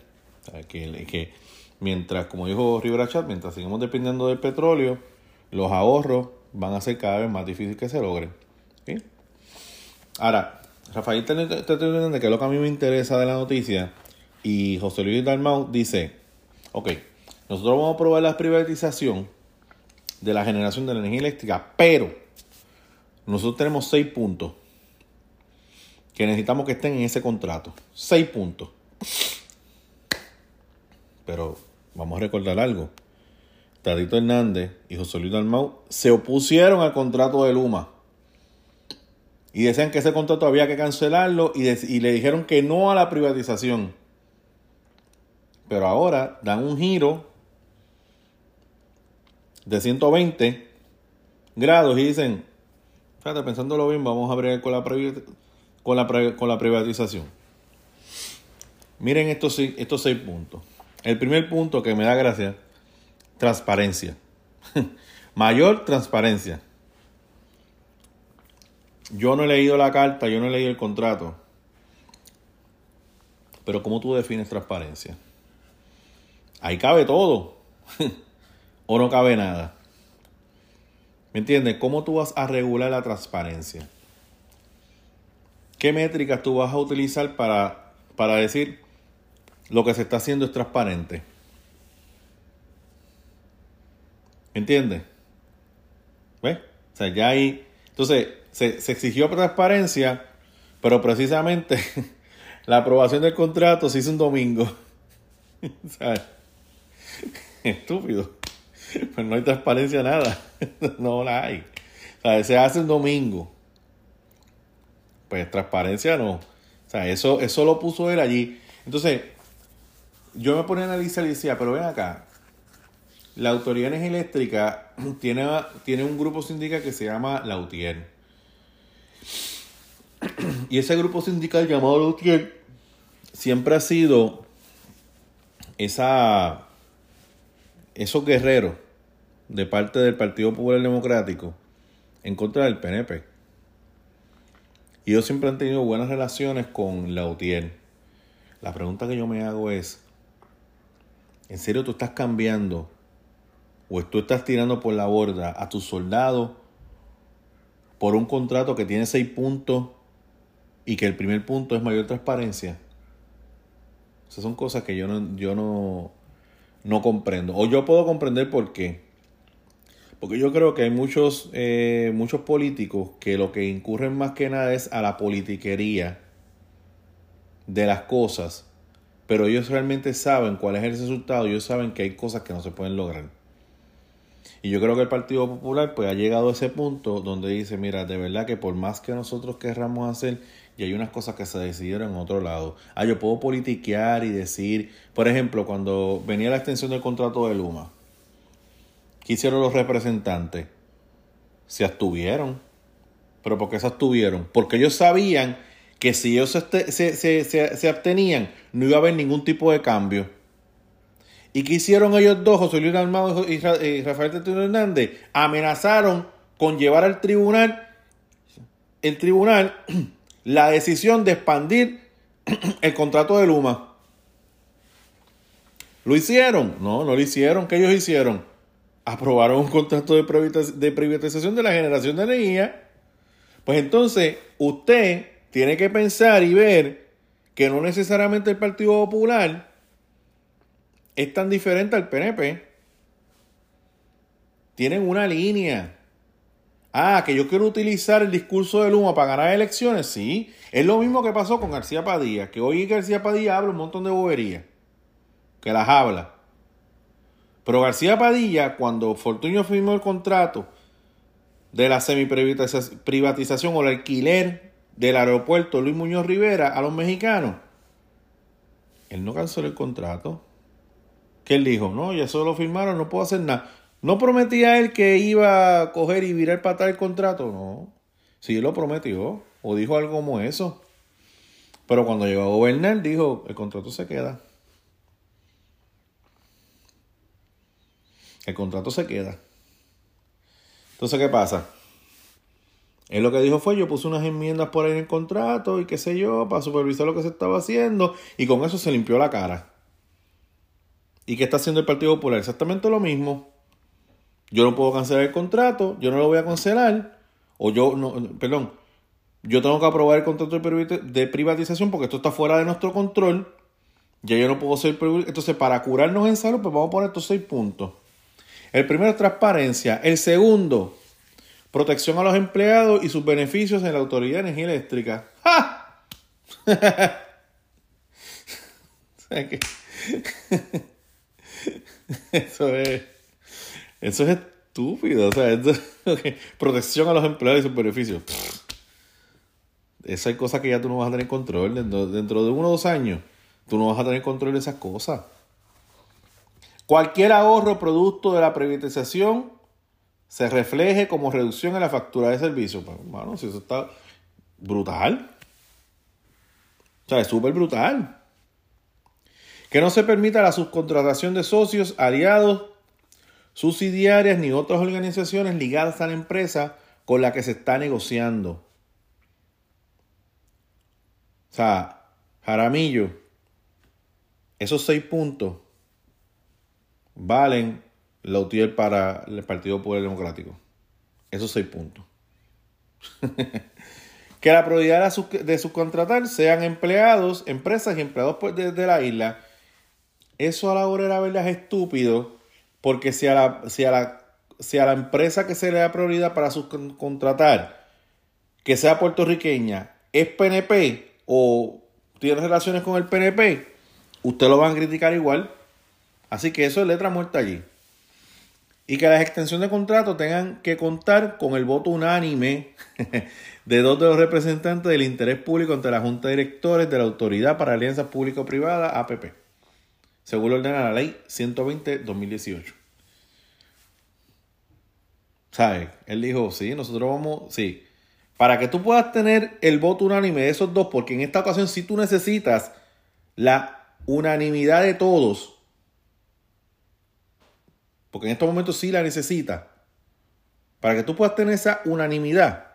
Que, mientras, como dijo Rivera Chat, mientras sigamos dependiendo del petróleo, los ahorros van a ser cada vez más difíciles que se logren. ¿Ok? Ahora, Rafael te, te, que es lo que a mí me interesa de la noticia, y José Luis Dalmau dice, ok, nosotros vamos a probar la privatización de la generación de la energía eléctrica, pero nosotros tenemos seis puntos que necesitamos que estén en ese contrato. Seis puntos. Pero vamos a recordar algo. Tadito Hernández y José Luis Dalmau se opusieron al contrato de Luma. Y decían que ese contrato había que cancelarlo y, y le dijeron que no a la privatización. Pero ahora dan un giro de 120 grados y dicen, fíjate, pensándolo bien, vamos a abrir con la, con la, con la privatización. Miren estos, estos seis puntos. El primer punto que me da gracia, transparencia. Mayor transparencia. Yo no he leído la carta, yo no he leído el contrato. Pero ¿cómo tú defines transparencia? Ahí cabe todo. o no cabe nada. ¿Me entiendes? ¿Cómo tú vas a regular la transparencia? ¿Qué métricas tú vas a utilizar para, para decir lo que se está haciendo es transparente? ¿Me entiendes? ¿Ves? O sea, ya hay... Entonces, se, se exigió transparencia, pero precisamente la aprobación del contrato se hizo un domingo. ¿Sabes? Estúpido. Pues no hay transparencia nada. no la hay. O se hace un domingo. Pues transparencia no. O sea, eso, eso lo puso él allí. Entonces, yo me ponía a analizar y decía, pero ven acá. La Autoridad de Energía Eléctrica tiene, tiene un grupo sindical que se llama Lautier. Y ese grupo sindical llamado Lautier siempre ha sido esa esos guerreros de parte del Partido Popular Democrático en contra del PNP. Y ellos siempre han tenido buenas relaciones con la UTIER. La pregunta que yo me hago es, ¿en serio tú estás cambiando o tú estás tirando por la borda a tus soldados por un contrato que tiene seis puntos y que el primer punto es mayor transparencia? Esas son cosas que yo no, yo no, no comprendo. O yo puedo comprender por qué. Porque yo creo que hay muchos, eh, muchos políticos que lo que incurren más que nada es a la politiquería de las cosas. Pero ellos realmente saben cuál es el resultado. Ellos saben que hay cosas que no se pueden lograr. Y yo creo que el Partido Popular pues ha llegado a ese punto donde dice, mira, de verdad que por más que nosotros querramos hacer, y hay unas cosas que se decidieron en otro lado. Ah, yo puedo politiquear y decir, por ejemplo, cuando venía la extensión del contrato de Luma, ¿qué hicieron los representantes? Se abstuvieron. ¿Pero por qué se abstuvieron? Porque ellos sabían que si ellos se, se, se, se abstenían, no iba a haber ningún tipo de cambio. ¿Y qué hicieron ellos dos, José Luis Almado y Rafael Tetino Hernández? Amenazaron con llevar al tribunal, el tribunal la decisión de expandir el contrato de Luma. ¿Lo hicieron? No, no lo hicieron. ¿Qué ellos hicieron? Aprobaron un contrato de privatización de la generación de energía. Pues entonces usted tiene que pensar y ver que no necesariamente el Partido Popular es tan diferente al PNP. Tienen una línea. Ah, que yo quiero utilizar el discurso de Luma para ganar elecciones, sí. Es lo mismo que pasó con García Padilla, que hoy García Padilla habla un montón de boberías, que las habla. Pero García Padilla, cuando Fortunio firmó el contrato de la semi-privatización o el alquiler del aeropuerto Luis Muñoz Rivera a los mexicanos, él no canceló el contrato. Que él dijo, no, ya solo lo firmaron, no puedo hacer nada. ¿No prometía él que iba a coger y virar para el contrato? No. Sí, lo prometió. O dijo algo como eso. Pero cuando llegó a gobernar, dijo, el contrato se queda. El contrato se queda. Entonces, ¿qué pasa? Él lo que dijo fue, yo puse unas enmiendas por ahí en el contrato y qué sé yo, para supervisar lo que se estaba haciendo, y con eso se limpió la cara. ¿Y qué está haciendo el Partido Popular? Exactamente lo mismo. Yo no puedo cancelar el contrato, yo no lo voy a cancelar, o yo, no, perdón, yo tengo que aprobar el contrato de privatización porque esto está fuera de nuestro control. Ya yo no puedo ser. Entonces, para curarnos en salud, pues vamos a poner estos seis puntos. El primero transparencia. El segundo, protección a los empleados y sus beneficios en la Autoridad de Energía Eléctrica. ¡Ja! eso es. Eso es estúpido. O sea, protección a los empleados y sus beneficios. Esa es cosa que ya tú no vas a tener control. Dentro de uno o dos años, tú no vas a tener control de esas cosas. Cualquier ahorro producto de la privatización se refleje como reducción en la factura de servicio. Pues, bueno, si eso está brutal. O sea, es súper brutal. Que no se permita la subcontratación de socios, aliados, subsidiarias ni otras organizaciones ligadas a la empresa con la que se está negociando. O sea, Jaramillo, esos seis puntos valen la UTIER para el Partido Popular Democrático. Esos seis puntos. que la prioridad de subcontratar sean empleados, empresas y empleados de, de, la isla. Eso a la hora de la verdad es estúpido, porque si a la, si a la, si a la empresa que se le da prioridad para subcontratar, que sea puertorriqueña, es PNP, o tiene relaciones con el PNP, usted lo van a criticar igual. Así que eso es letra muerta allí. Y que las extensiones de contrato tengan que contar con el voto unánime de dos de los representantes del interés público ante la Junta de Directores de la Autoridad para Alianzas Público-Privadas, APP, según lo ordena la Ley 120-2018. ¿Sabe? Él dijo, sí, nosotros vamos, sí, para que tú puedas tener el voto unánime de esos dos, porque en esta ocasión si tú necesitas la unanimidad de todos, porque en estos momentos sí la necesitas, para que tú puedas tener esa unanimidad,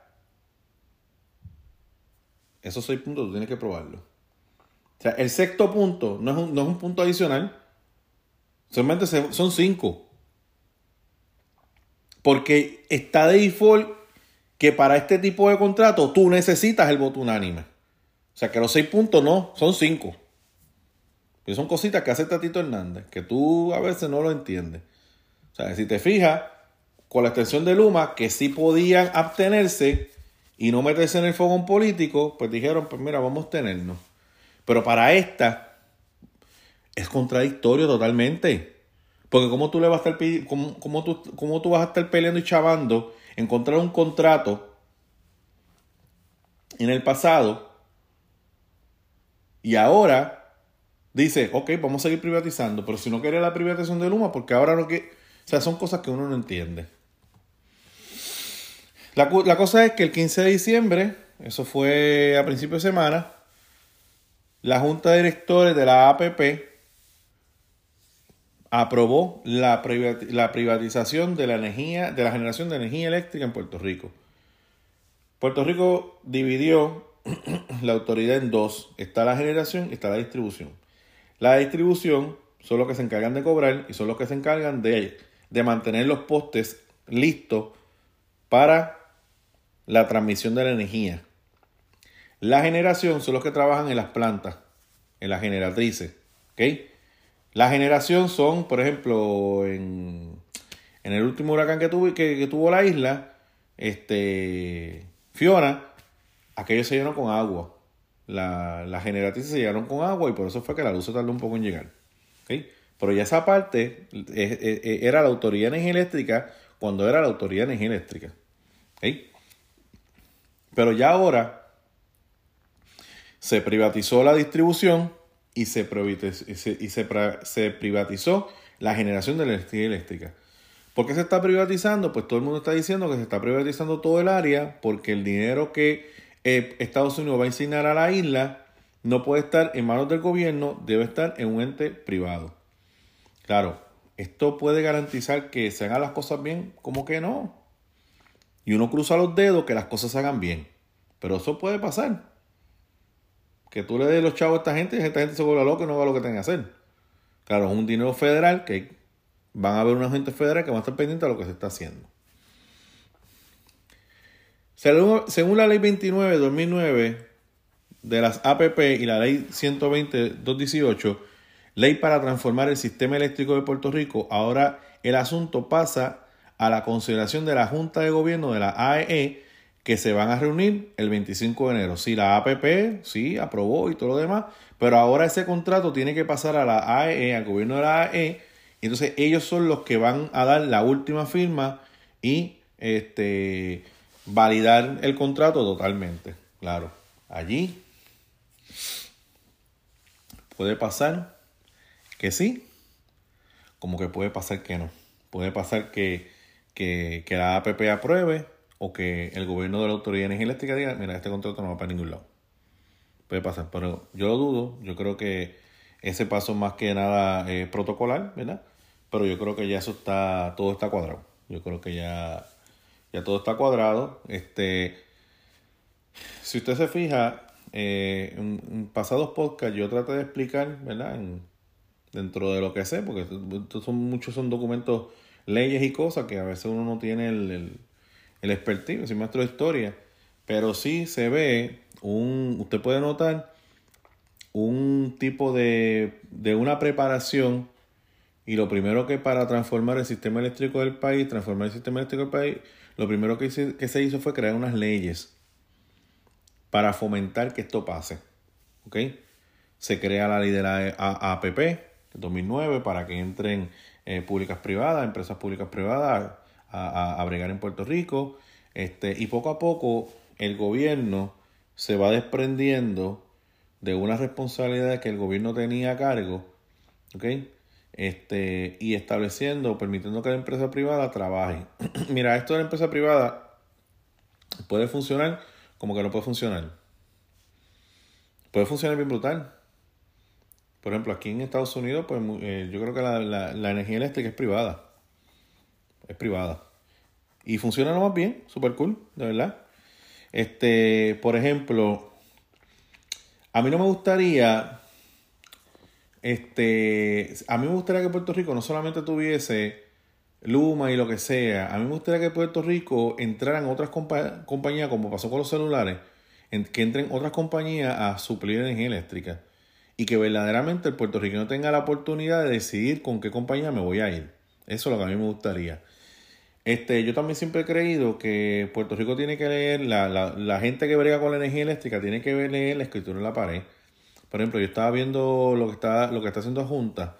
esos seis puntos tú tienes que probarlo. O sea, el sexto punto no es un, no es un punto adicional, solamente son cinco. Porque está de default que para este tipo de contrato tú necesitas el voto unánime. O sea que los seis puntos no, son cinco. Y son cositas que hace Tatito Hernández, que tú a veces no lo entiendes. Sea, si te fijas, con la extensión de Luma, que sí podían abstenerse y no meterse en el fogón político, pues dijeron, pues mira, vamos a tenernos. Pero para esta es contradictorio totalmente. Porque como tú le vas a estar cómo, tú, cómo tú vas a estar peleando y chavando encontrar un contrato en el pasado y ahora dice, ok, vamos a seguir privatizando, pero si no quiere la privatización de Luma, porque ahora lo que... O sea, son cosas que uno no entiende. La, la cosa es que el 15 de diciembre, eso fue a principio de semana, la Junta de Directores de la APP aprobó la, privatización de la energía, de la generación de energía eléctrica en Puerto Rico. Puerto Rico dividió la autoridad en dos. Está la generación y está la distribución. La distribución son los que se encargan de cobrar y son los que se encargan de, de mantener los postes listos para la transmisión de la energía. La generación son los que trabajan en las plantas, en las generatrices. ¿okay? La generación son, por ejemplo, en, el último huracán que, tuvo, que, tuvo la isla, este, Fiona, aquello se llenó con agua. La, la se llenaron con agua y por eso fue que la luz se tardó un poco en llegar. Pero ya esa parte era la Autoridad de Energía Eléctrica cuando era la Autoridad de Energía Eléctrica. Pero ya ahora se privatizó la distribución y se, privatizó, y se, privatizó la generación de energía eléctrica. ¿Por qué se está privatizando? Pues todo el mundo está diciendo que se está privatizando todo el área porque el dinero que eh, Estados Unidos va a asignar a la isla no puede estar en manos del gobierno, debe estar en un ente privado. Claro, esto puede garantizar que se hagan las cosas bien, como que no. Y uno cruza los dedos que las cosas se hagan bien. Pero eso puede pasar. Que tú le des los chavos a esta gente y esta gente se vuelve loca y no va lo que tenga que hacer. Claro, es un dinero federal que van a haber una gente federal que va a estar pendiente de lo que se está haciendo. Según la ley 29 de 2009 de las APP y la ley 120-218, ley para transformar el sistema eléctrico de Puerto Rico, ahora el asunto pasa a la consideración de la Junta de Gobierno de la AEE que se van a reunir el 25 de enero. Sí, la APP, sí, aprobó y todo lo demás, pero ahora ese contrato tiene que pasar a la AEE, al gobierno de la AEE, y entonces ellos son los que van a dar la última firma y este, validar el contrato totalmente. Claro, allí puede pasar que sí, como que puede pasar que no. Puede pasar que, que, que la APP apruebe o que el gobierno de la Autoridad de Energía Eléctrica diga, mira, este contrato no va para ningún lado. Puede pasar, pero yo lo dudo, yo creo que ese paso más que nada es protocolar, ¿verdad? Pero yo creo que ya eso está, todo está cuadrado. Yo creo que ya, ya todo está cuadrado. Este, si usted se fija, eh, en, pasados podcasts yo traté de explicar, ¿verdad? Dentro de lo que sé, porque son, muchos son documentos, leyes y cosas que a veces uno no tiene el el expertise, soy maestro de historia, pero sí se ve un, usted puede notar un tipo de, de una preparación y lo primero que para transformar el sistema eléctrico del país, transformar el sistema eléctrico del país, lo primero que se, que se hizo fue crear unas leyes para fomentar que esto pase. ¿Ok? Se crea la ley de la APP 2009 para que entren eh, públicas privadas, empresas públicas privadas a, a, bregar en Puerto Rico. Este, y poco a poco el gobierno se va desprendiendo de una responsabilidad que el gobierno tenía a cargo, ¿ok? Este, y estableciendo, permitiendo que la empresa privada trabaje. Mira, esto de la empresa privada puede funcionar como que no puede funcionar. Puede funcionar bien brutal. Por ejemplo, aquí en Estados Unidos, pues eh, yo creo que la, la energía eléctrica es privada es privada. Y funciona lo más bien, super cool, de verdad. Este, por ejemplo, a mí no me gustaría, este, a mí me gustaría que Puerto Rico no solamente tuviese Luma y lo que sea, a mí me gustaría que Puerto Rico entraran otras compañías, como pasó con los celulares, que entren otras compañías a suplir energía eléctrica y que verdaderamente el puertorriqueño tenga la oportunidad de decidir con qué compañía me voy a ir. Eso es lo que a mí me gustaría. Este, yo también siempre he creído que Puerto Rico tiene que leer, la, la, gente que brega con la energía eléctrica tiene que leer la escritura en la pared. Por ejemplo, yo estaba viendo lo que está, lo que está haciendo Junta,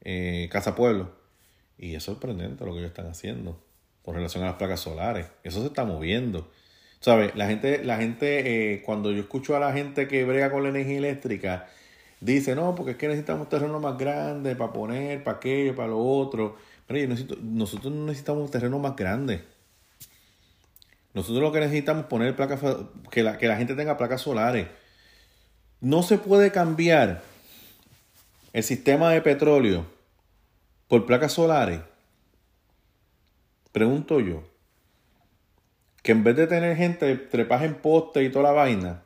eh, Casa Pueblo, y es sorprendente lo que ellos están haciendo con relación a las placas solares. Eso se está moviendo. ¿Sabes? La gente, la gente eh, cuando yo escucho a la gente que brega con la energía eléctrica, dice, no, porque es que necesitamos terrenos más grandes para poner, para aquello, para lo otro nosotros no necesitamos terreno más grande. Nosotros lo que necesitamos es poner placas, que la, que la gente tenga placas solares. No se puede cambiar el sistema de petróleo por placas solares. Pregunto yo. Que en vez de tener gente trepaje en poste y toda la vaina,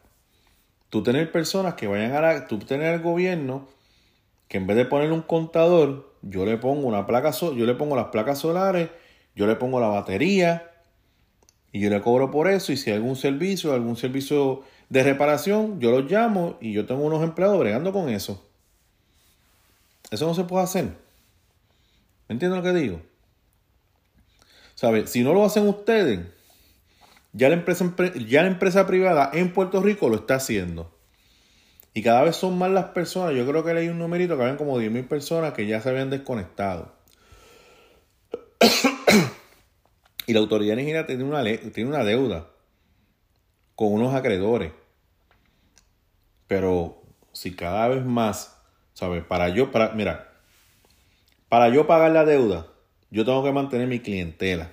tú tener personas que vayan a la, tú tener el gobierno que en vez de poner un contador, yo le pongo una placa, yo le pongo las placas solares, yo le pongo la batería y yo le cobro por eso. Y si hay algún servicio, algún servicio de reparación, yo los llamo y yo tengo unos empleados bregando con eso. Eso no se puede hacer. ¿Me entienden lo que digo? ¿Sabe? Si no lo hacen ustedes, ya la empresa, ya la empresa privada en Puerto Rico lo está haciendo. Y cada vez son más las personas. Yo creo que leí un numerito que habían como 10.000 personas que ya se habían desconectado. y la autoridad energética tiene una, tiene una deuda con unos acreedores. Pero si cada vez más, ¿sabes? Para yo, para, mira, para yo pagar la deuda, yo tengo que mantener mi clientela.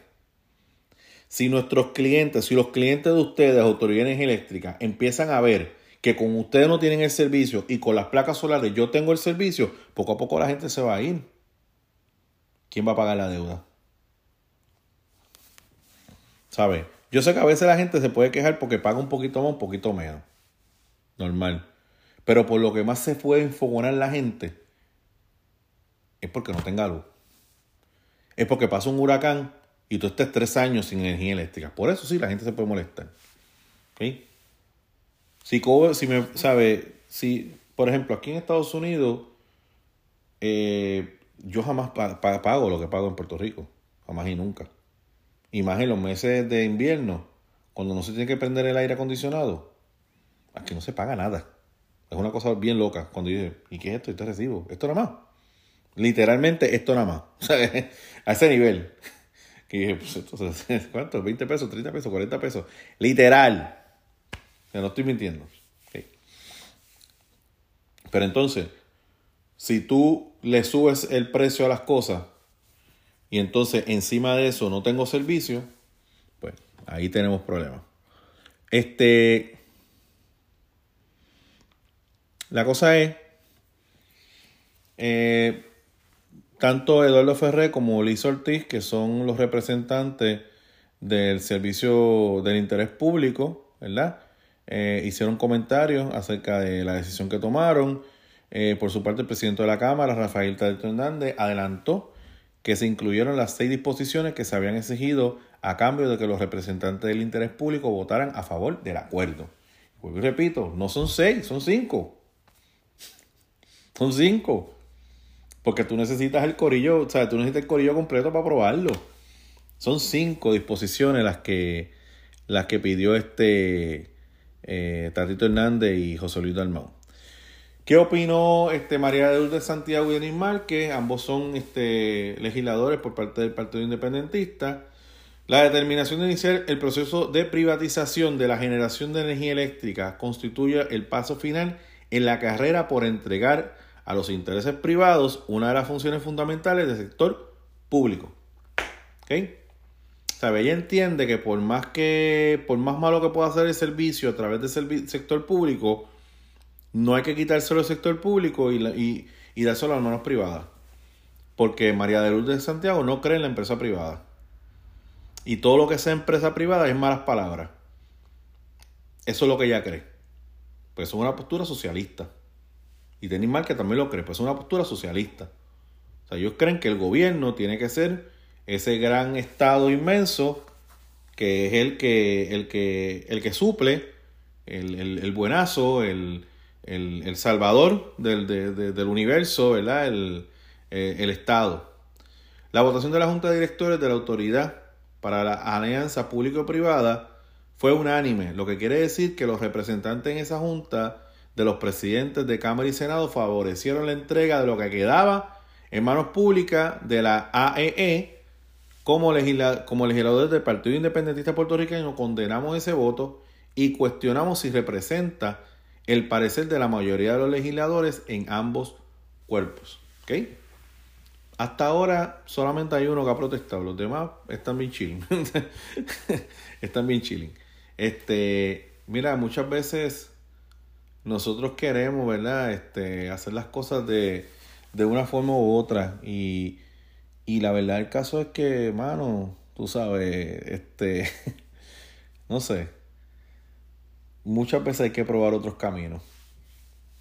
Si nuestros clientes, si los clientes de ustedes, autoridad eléctrica, empiezan a ver que con ustedes no tienen el servicio y con las placas solares yo tengo el servicio, poco a poco la gente se va a ir. ¿Quién va a pagar la deuda? ¿Sabe? Yo sé que a veces la gente se puede quejar porque paga un poquito más, un poquito menos. Normal. Pero por lo que más se puede enfogonar la gente es porque no tenga luz. Es porque pasa un huracán y tú estés tres años sin energía eléctrica. Por eso sí, la gente se puede molestar. ¿Ok? Si, si me sabe, si, por ejemplo, aquí en Estados Unidos, eh, yo jamás pago lo que pago en Puerto Rico. Jamás y nunca. Y más en los meses de invierno, cuando no se tiene que prender el aire acondicionado, aquí no se paga nada. Es una cosa bien loca. Cuando dice, ¿y qué es esto? Este recibo. Esto nada más. Literalmente esto nada más. A ese nivel. Que dije, pues entonces, ¿cuánto? ¿20 pesos, 30 pesos, 40 pesos? Literal. O no estoy mintiendo. Pero entonces, si tú le subes el precio a las cosas y entonces encima de eso no tengo servicio, pues ahí tenemos problemas. Este. La cosa es. Eh, tanto Eduardo Ferrer como Liz Ortiz, que son los representantes del servicio del interés público, ¿verdad? Eh, hicieron comentarios acerca de la decisión que tomaron. Eh, por su parte, el presidente de la Cámara, Rafael Tadito Hernández, adelantó que se incluyeron las seis disposiciones que se habían exigido a cambio de que los representantes del interés público votaran a favor del acuerdo. repito, no son seis, son cinco. Son cinco. Porque tú necesitas el corillo, o sea, tú necesitas el corillo completo para aprobarlo. Son cinco disposiciones las que, las que pidió este eh, Tatito Hernández y José Luis Dalmau. ¿Qué opinó este, María de Lourdes Santiago y Denis Márquez? Ambos son este, legisladores por parte del Partido Independentista. La determinación de iniciar el proceso de privatización de la generación de energía eléctrica constituye el paso final en la carrera por entregar a los intereses privados una de las funciones fundamentales del sector público. ¿Ok? ¿Sabe? Ella entiende que por más que, por más malo que pueda hacer el servicio a través del sector público, no hay que quitárselo al sector público y, y, y dárselo a las manos privadas. Porque María de Lourdes de Santiago no cree en la empresa privada. Y todo lo que sea empresa privada es malas palabras. Eso es lo que ella cree. Pues es una postura socialista. Y que también lo cree, pues es una postura socialista. O sea, ellos creen que el gobierno tiene que ser ese gran estado inmenso que es el que, el que, el que suple, el, el buenazo, el, el, salvador del, del universo, ¿verdad? El, eh, el Estado. La votación de la Junta de Directores de la Autoridad para la Alianza Público-Privada fue unánime, lo que quiere decir que los representantes en esa Junta de los presidentes de Cámara y Senado favorecieron la entrega de lo que quedaba en manos públicas de la AEE. E. Como, como legisladores del Partido Independentista Puertorriqueño condenamos ese voto y cuestionamos si representa el parecer de la mayoría de los legisladores en ambos cuerpos. ¿Ok? Hasta ahora solamente hay uno que ha protestado, los demás están bien chilling. están bien chilling. Este, mira, muchas veces nosotros queremos, ¿verdad? Este, hacer las cosas de, de una forma u otra. Y, y la verdad el caso es que, mano, tú sabes, este, no sé, muchas veces hay que probar otros caminos.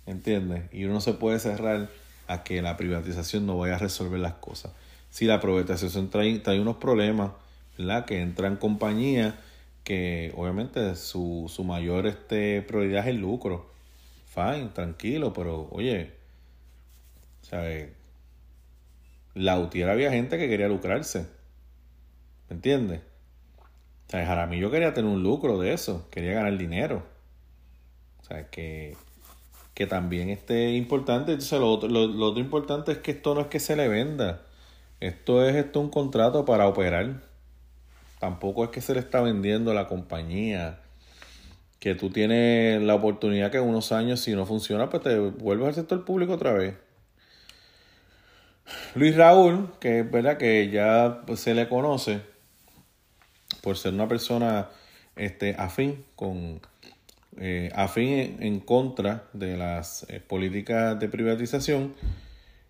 ¿Entiendes? Y uno se puede cerrar a que la privatización no vaya a resolver las cosas. Si la privatización trae, trae unos problemas, ¿verdad? Que entran compañías que obviamente su, su mayor este, prioridad es el lucro. Fine, tranquilo, pero oye, ¿sabes? La UTIER había gente que quería lucrarse. ¿Me entiendes? O sea, Jaramillo quería tener un lucro de eso, quería ganar dinero. O sea, que, que también esté importante. Entonces, lo otro, lo, otro importante es que esto no es que se le venda. Esto es esto un contrato para operar. Tampoco es que se le está vendiendo la compañía. Que tú tienes la oportunidad que en unos años, si no funciona, pues te vuelves al sector público otra vez. Luis Raúl, que es verdad que ya pues, se le conoce por ser una persona este, afín con, eh, afín en, contra de las eh, políticas de privatización,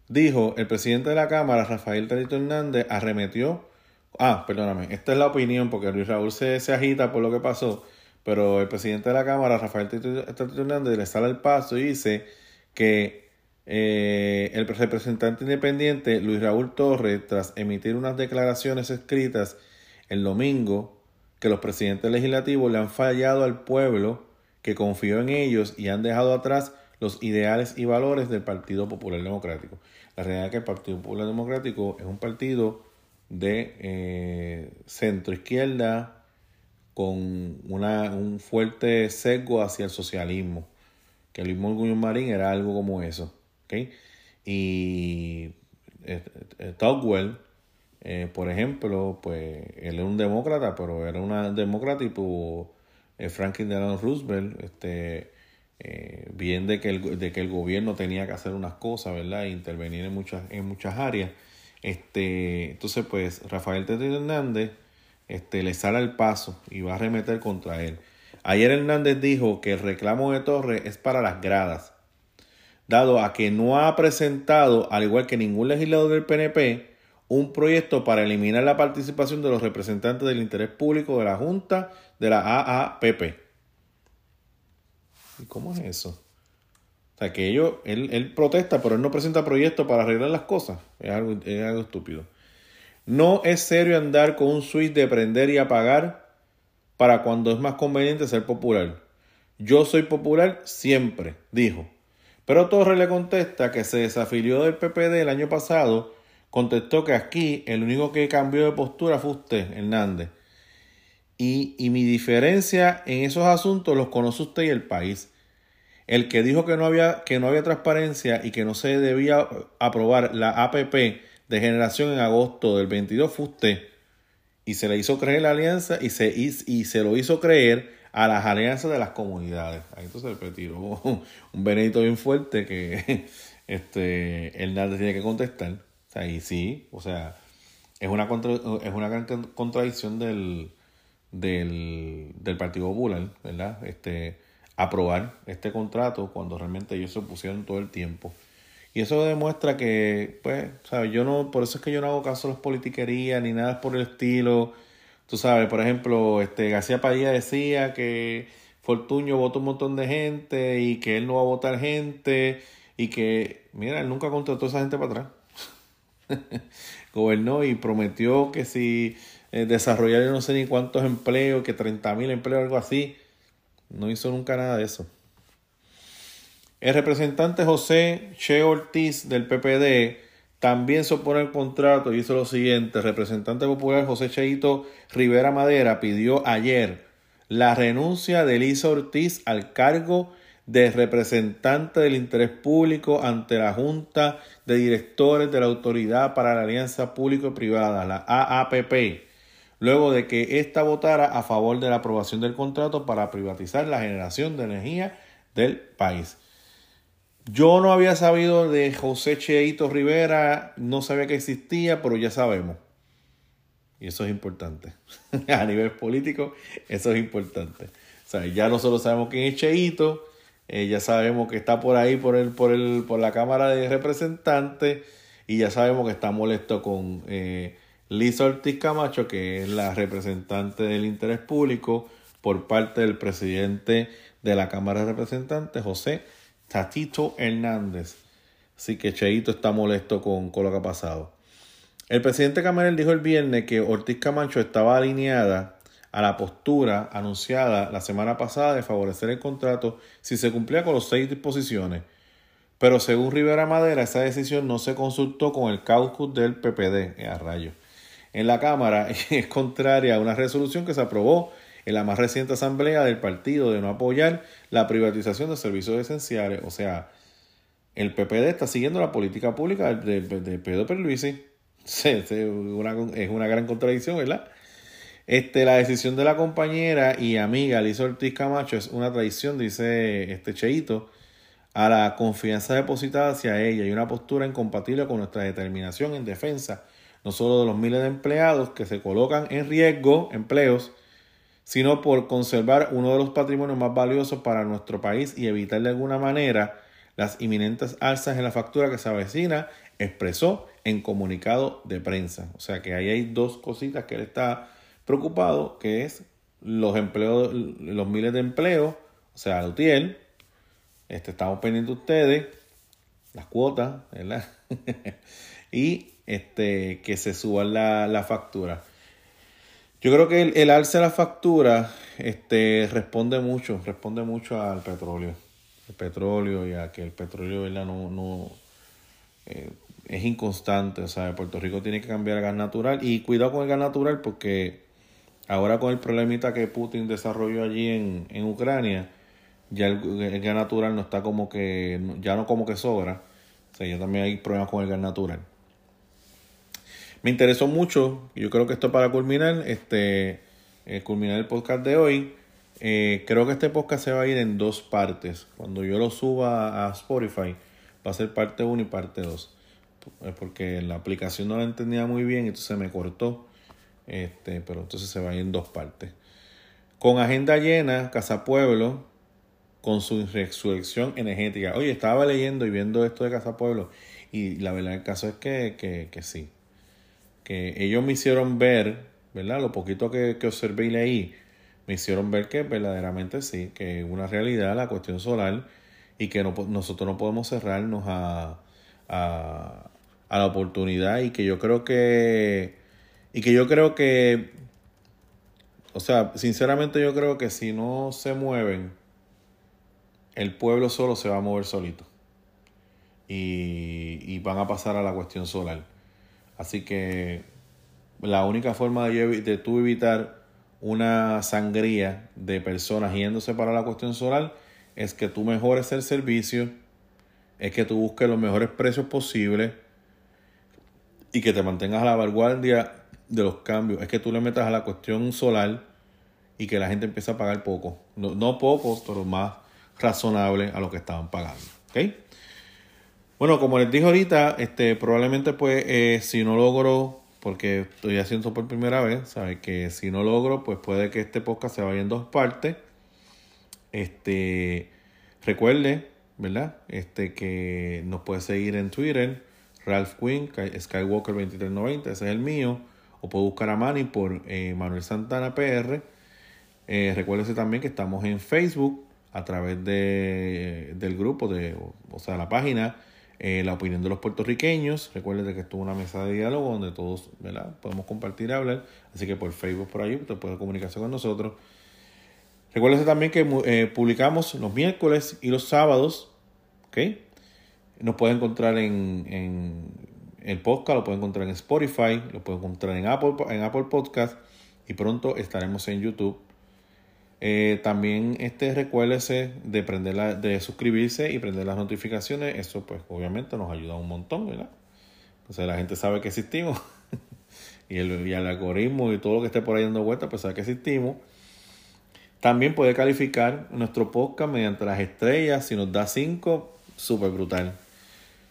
dijo el presidente de la Cámara, Rafael Tarito Hernández, arremetió ah, perdóname, esta es la opinión porque Luis Raúl se, se agita por lo que pasó, pero el presidente de la Cámara, Rafael Tito Hernández, le sale el paso y dice que eh, el representante independiente Luis Raúl Torres, tras emitir unas declaraciones escritas el domingo, que los presidentes legislativos le han fallado al pueblo que confió en ellos y han dejado atrás los ideales y valores del Partido Popular Democrático. La realidad es que el Partido Popular Democrático es un partido de eh, centro izquierda con una, un fuerte sesgo hacia el socialismo, que Luis Morguño Marín era algo como eso. Y eh, eh, Tocqueville, eh, por ejemplo, pues él es un demócrata, pero era una demócrata y pues, Franklin Delano Roosevelt, este, bien de que, el, de que el gobierno tenía que hacer unas cosas, ¿verdad? E intervenir en muchas, en muchas áreas. Este, entonces, pues Rafael Tete Hernández este, le sale al paso y va a remeter contra él. Ayer Hernández dijo que el reclamo de Torres es para las gradas dado a que no ha presentado, al igual que ningún legislador del PNP, un proyecto para eliminar la participación de los representantes del interés público de la Junta de la AAPP. ¿Y cómo es eso? O sea, que ellos, él, protesta, pero él no presenta proyectos para arreglar las cosas. Es algo, es algo estúpido. No es serio andar con un switch de prender y apagar para cuando es más conveniente ser popular. Yo soy popular siempre, dijo. Pero Torres le contesta que se desafilió del PPD el año pasado, contestó que aquí el único que cambió de postura fue usted, Hernández. Y, y mi diferencia en esos asuntos los conoce usted y el país. El que dijo que no había, que no había transparencia y que no se debía aprobar la APP de generación en agosto del 22 fue usted. Y se le hizo creer la alianza y se, y se lo hizo creer a las alianzas de las comunidades. Ahí entonces le tiró un benedito bien fuerte que este, Hernández tiene que contestar. O sea, y sí, o sea, es una, es una gran contradicción del, del, del Partido Popular, ¿verdad? Este, aprobar este contrato cuando realmente ellos se opusieron todo el tiempo. Y eso demuestra que, pues, ¿sabes? Yo no, por eso es que yo no hago caso a las politiquerías ni nada por el estilo. Tú sabes, por ejemplo, este García Padilla decía que Fortuño votó un montón de gente y que él no va a votar gente y que, mira, él nunca contrató a esa gente para atrás. Gobernó y prometió que si eh, no sé ni cuántos empleos, que 30 mil empleos, algo así. No hizo nunca nada de eso. El representante José Che Ortiz del PPD también se opone al contrato y hizo lo siguiente. El representante popular José Cheito Rivera Madera pidió ayer la renuncia de Elisa Ortiz al cargo de representante del interés público ante la Junta de Directores de la Autoridad para la Alianza Público-Privada, la AAPP, luego de que ésta votara a favor de la aprobación del contrato para privatizar la generación de energía del país. Yo no había sabido de José Cheito Rivera, no sabía que existía, pero ya sabemos. Y eso es importante. A nivel político, eso es importante. O sea, ya nosotros sabemos quién es Cheito, eh, ya sabemos que está por ahí por el, por el, por la Cámara de Representantes, y ya sabemos que está molesto con eh, Ortiz Camacho, que es la representante del interés público por parte del presidente de la Cámara de Representantes, José Tatito Hernández. Así que Cheito está molesto con, lo que ha pasado. El presidente Camarel dijo el viernes que Ortiz Camacho estaba alineada a la postura anunciada la semana pasada de favorecer el contrato si se cumplía con las seis disposiciones. Pero según Rivera Madera, esa decisión no se consultó con el caucus del PPD, eh, a. En la Cámara es contraria a una resolución que se aprobó en la más reciente asamblea del partido de no apoyar la privatización de servicios esenciales. O sea, el PPD está siguiendo la política pública de, de, Pedro Perluisi. es una gran contradicción, ¿verdad? Este, la decisión de la compañera y amiga Liz Ortiz Camacho es una traición, dice este Cheito, a la confianza depositada hacia ella y una postura incompatible con nuestra determinación en defensa no solo de los miles de empleados que se colocan en riesgo, empleos, sino por conservar uno de los patrimonios más valiosos para nuestro país y evitar de alguna manera las inminentes alzas en la factura que se avecina, expresó en comunicado de prensa. O sea que ahí hay dos cositas que él está preocupado, que es los empleos, los miles de empleos, o sea, Lutiel, este, estamos pendientes de ustedes, las cuotas, ¿verdad? y este, que se suba la, la factura. Yo creo que el, el alza de la factura este, responde mucho, responde mucho al petróleo. El petróleo y a que el petróleo ¿verdad? no, no eh, es inconstante. O sea, Puerto Rico tiene que cambiar a gas natural. Y cuidado con el gas natural porque ahora con el problemita que Putin desarrolló allí en, en Ucrania, ya el, el, gas natural no está como que, ya no como que sobra. O sea, ya también hay problemas con el gas natural. Me interesó mucho, yo creo que esto para culminar, este, eh, culminar el podcast de hoy. Eh, creo que este podcast se va a ir en dos partes. Cuando yo lo suba a Spotify, va a ser parte 1 y parte 2. Porque la aplicación no la entendía muy bien, entonces me cortó. Este, pero entonces se va a ir en dos partes. Con agenda llena, Casa Pueblo, con su resurrección energética. Oye, estaba leyendo y viendo esto de Casa Pueblo. Y la verdad el caso es que, que, que sí que ellos me hicieron ver, ¿verdad? Lo poquito que, que observé y me hicieron ver que verdaderamente sí, que es una realidad la cuestión solar y que no, nosotros no podemos cerrarnos a, a, a la oportunidad y que yo creo que y que yo creo que o sea, sinceramente yo creo que si no se mueven el pueblo solo se va a mover solito y, y van a pasar a la cuestión solar. Así que la única forma de, de tú evitar una sangría de personas yéndose para la cuestión solar es que tú mejores el servicio, es que tú busques los mejores precios posibles y que te mantengas a la vanguardia de los cambios. Es que tú le metas a la cuestión solar y que la gente empiece a pagar poco. No, no poco, pero más razonable a lo que estaban pagando. ¿Ok? Bueno, como les dije ahorita, este, probablemente pues eh, si no logro, porque estoy haciendo por primera vez, ¿sabes? Que si no logro, pues puede que este podcast se vaya en dos partes. Este, recuerde, ¿verdad? Este, que nos puede seguir en Twitter, Ralph Quinn, Skywalker 2390, ese es el mío. O puede buscar a Manny por eh, Manuel Santana PR. Eh, recuérdese también que estamos en Facebook a través de, del grupo, de, o sea, la página eh, la opinión de los puertorriqueños. Recuerden que estuvo una mesa de diálogo donde todos ¿verdad? podemos compartir y hablar. Así que por Facebook, por ahí, usted puede comunicarse con nosotros. Recuerden también que eh, publicamos los miércoles y los sábados. ¿ok? Nos puede encontrar en, en el podcast, lo puede encontrar en Spotify, lo puede encontrar en Apple, en Apple Podcast y pronto estaremos en YouTube. Eh, también este, recuérdese de, prender la, de suscribirse y prender las notificaciones. Eso pues obviamente nos ayuda un montón, ¿verdad? Entonces la gente sabe que existimos. y, el, y el algoritmo y todo lo que esté por ahí dando vueltas, pues sabe que existimos. También puede calificar nuestro podcast mediante las estrellas. Si nos da 5, súper brutal.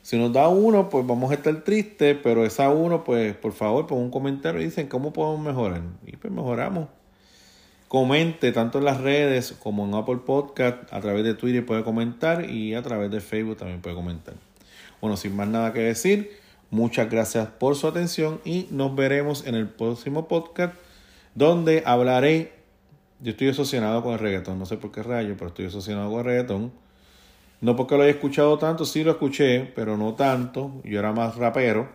Si nos da uno, pues vamos a estar tristes, pero esa uno, pues por favor, pon un comentario y dicen cómo podemos mejorar. Y pues mejoramos. Comente tanto en las redes como en Apple Podcast, a través de Twitter puede comentar y a través de Facebook también puede comentar. Bueno, sin más nada que decir, muchas gracias por su atención y nos veremos en el próximo podcast donde hablaré, yo estoy asociado con el reggaetón, no sé por qué rayo, pero estoy asociado con el reggaetón. No porque lo haya escuchado tanto, sí lo escuché, pero no tanto. Yo era más rapero.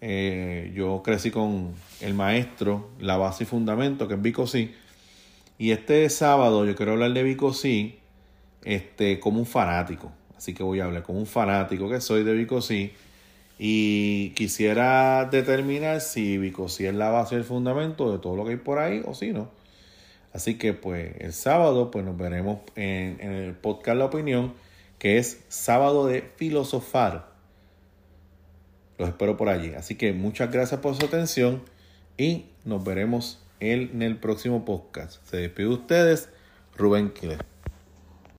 Eh, yo crecí con el maestro, la base y fundamento, que es Vico sí y este sábado yo quiero hablar de Vico este, como un fanático. Así que voy a hablar como un fanático que soy de Vico. Y quisiera determinar si Vico es la base y el fundamento de todo lo que hay por ahí o si no. Así que pues el sábado pues nos veremos en el podcast La Opinión, que es sábado de filosofar. Los espero por allí. Así que muchas gracias por su atención y nos veremos en el próximo podcast. Se despide de ustedes, Rubén Quiles.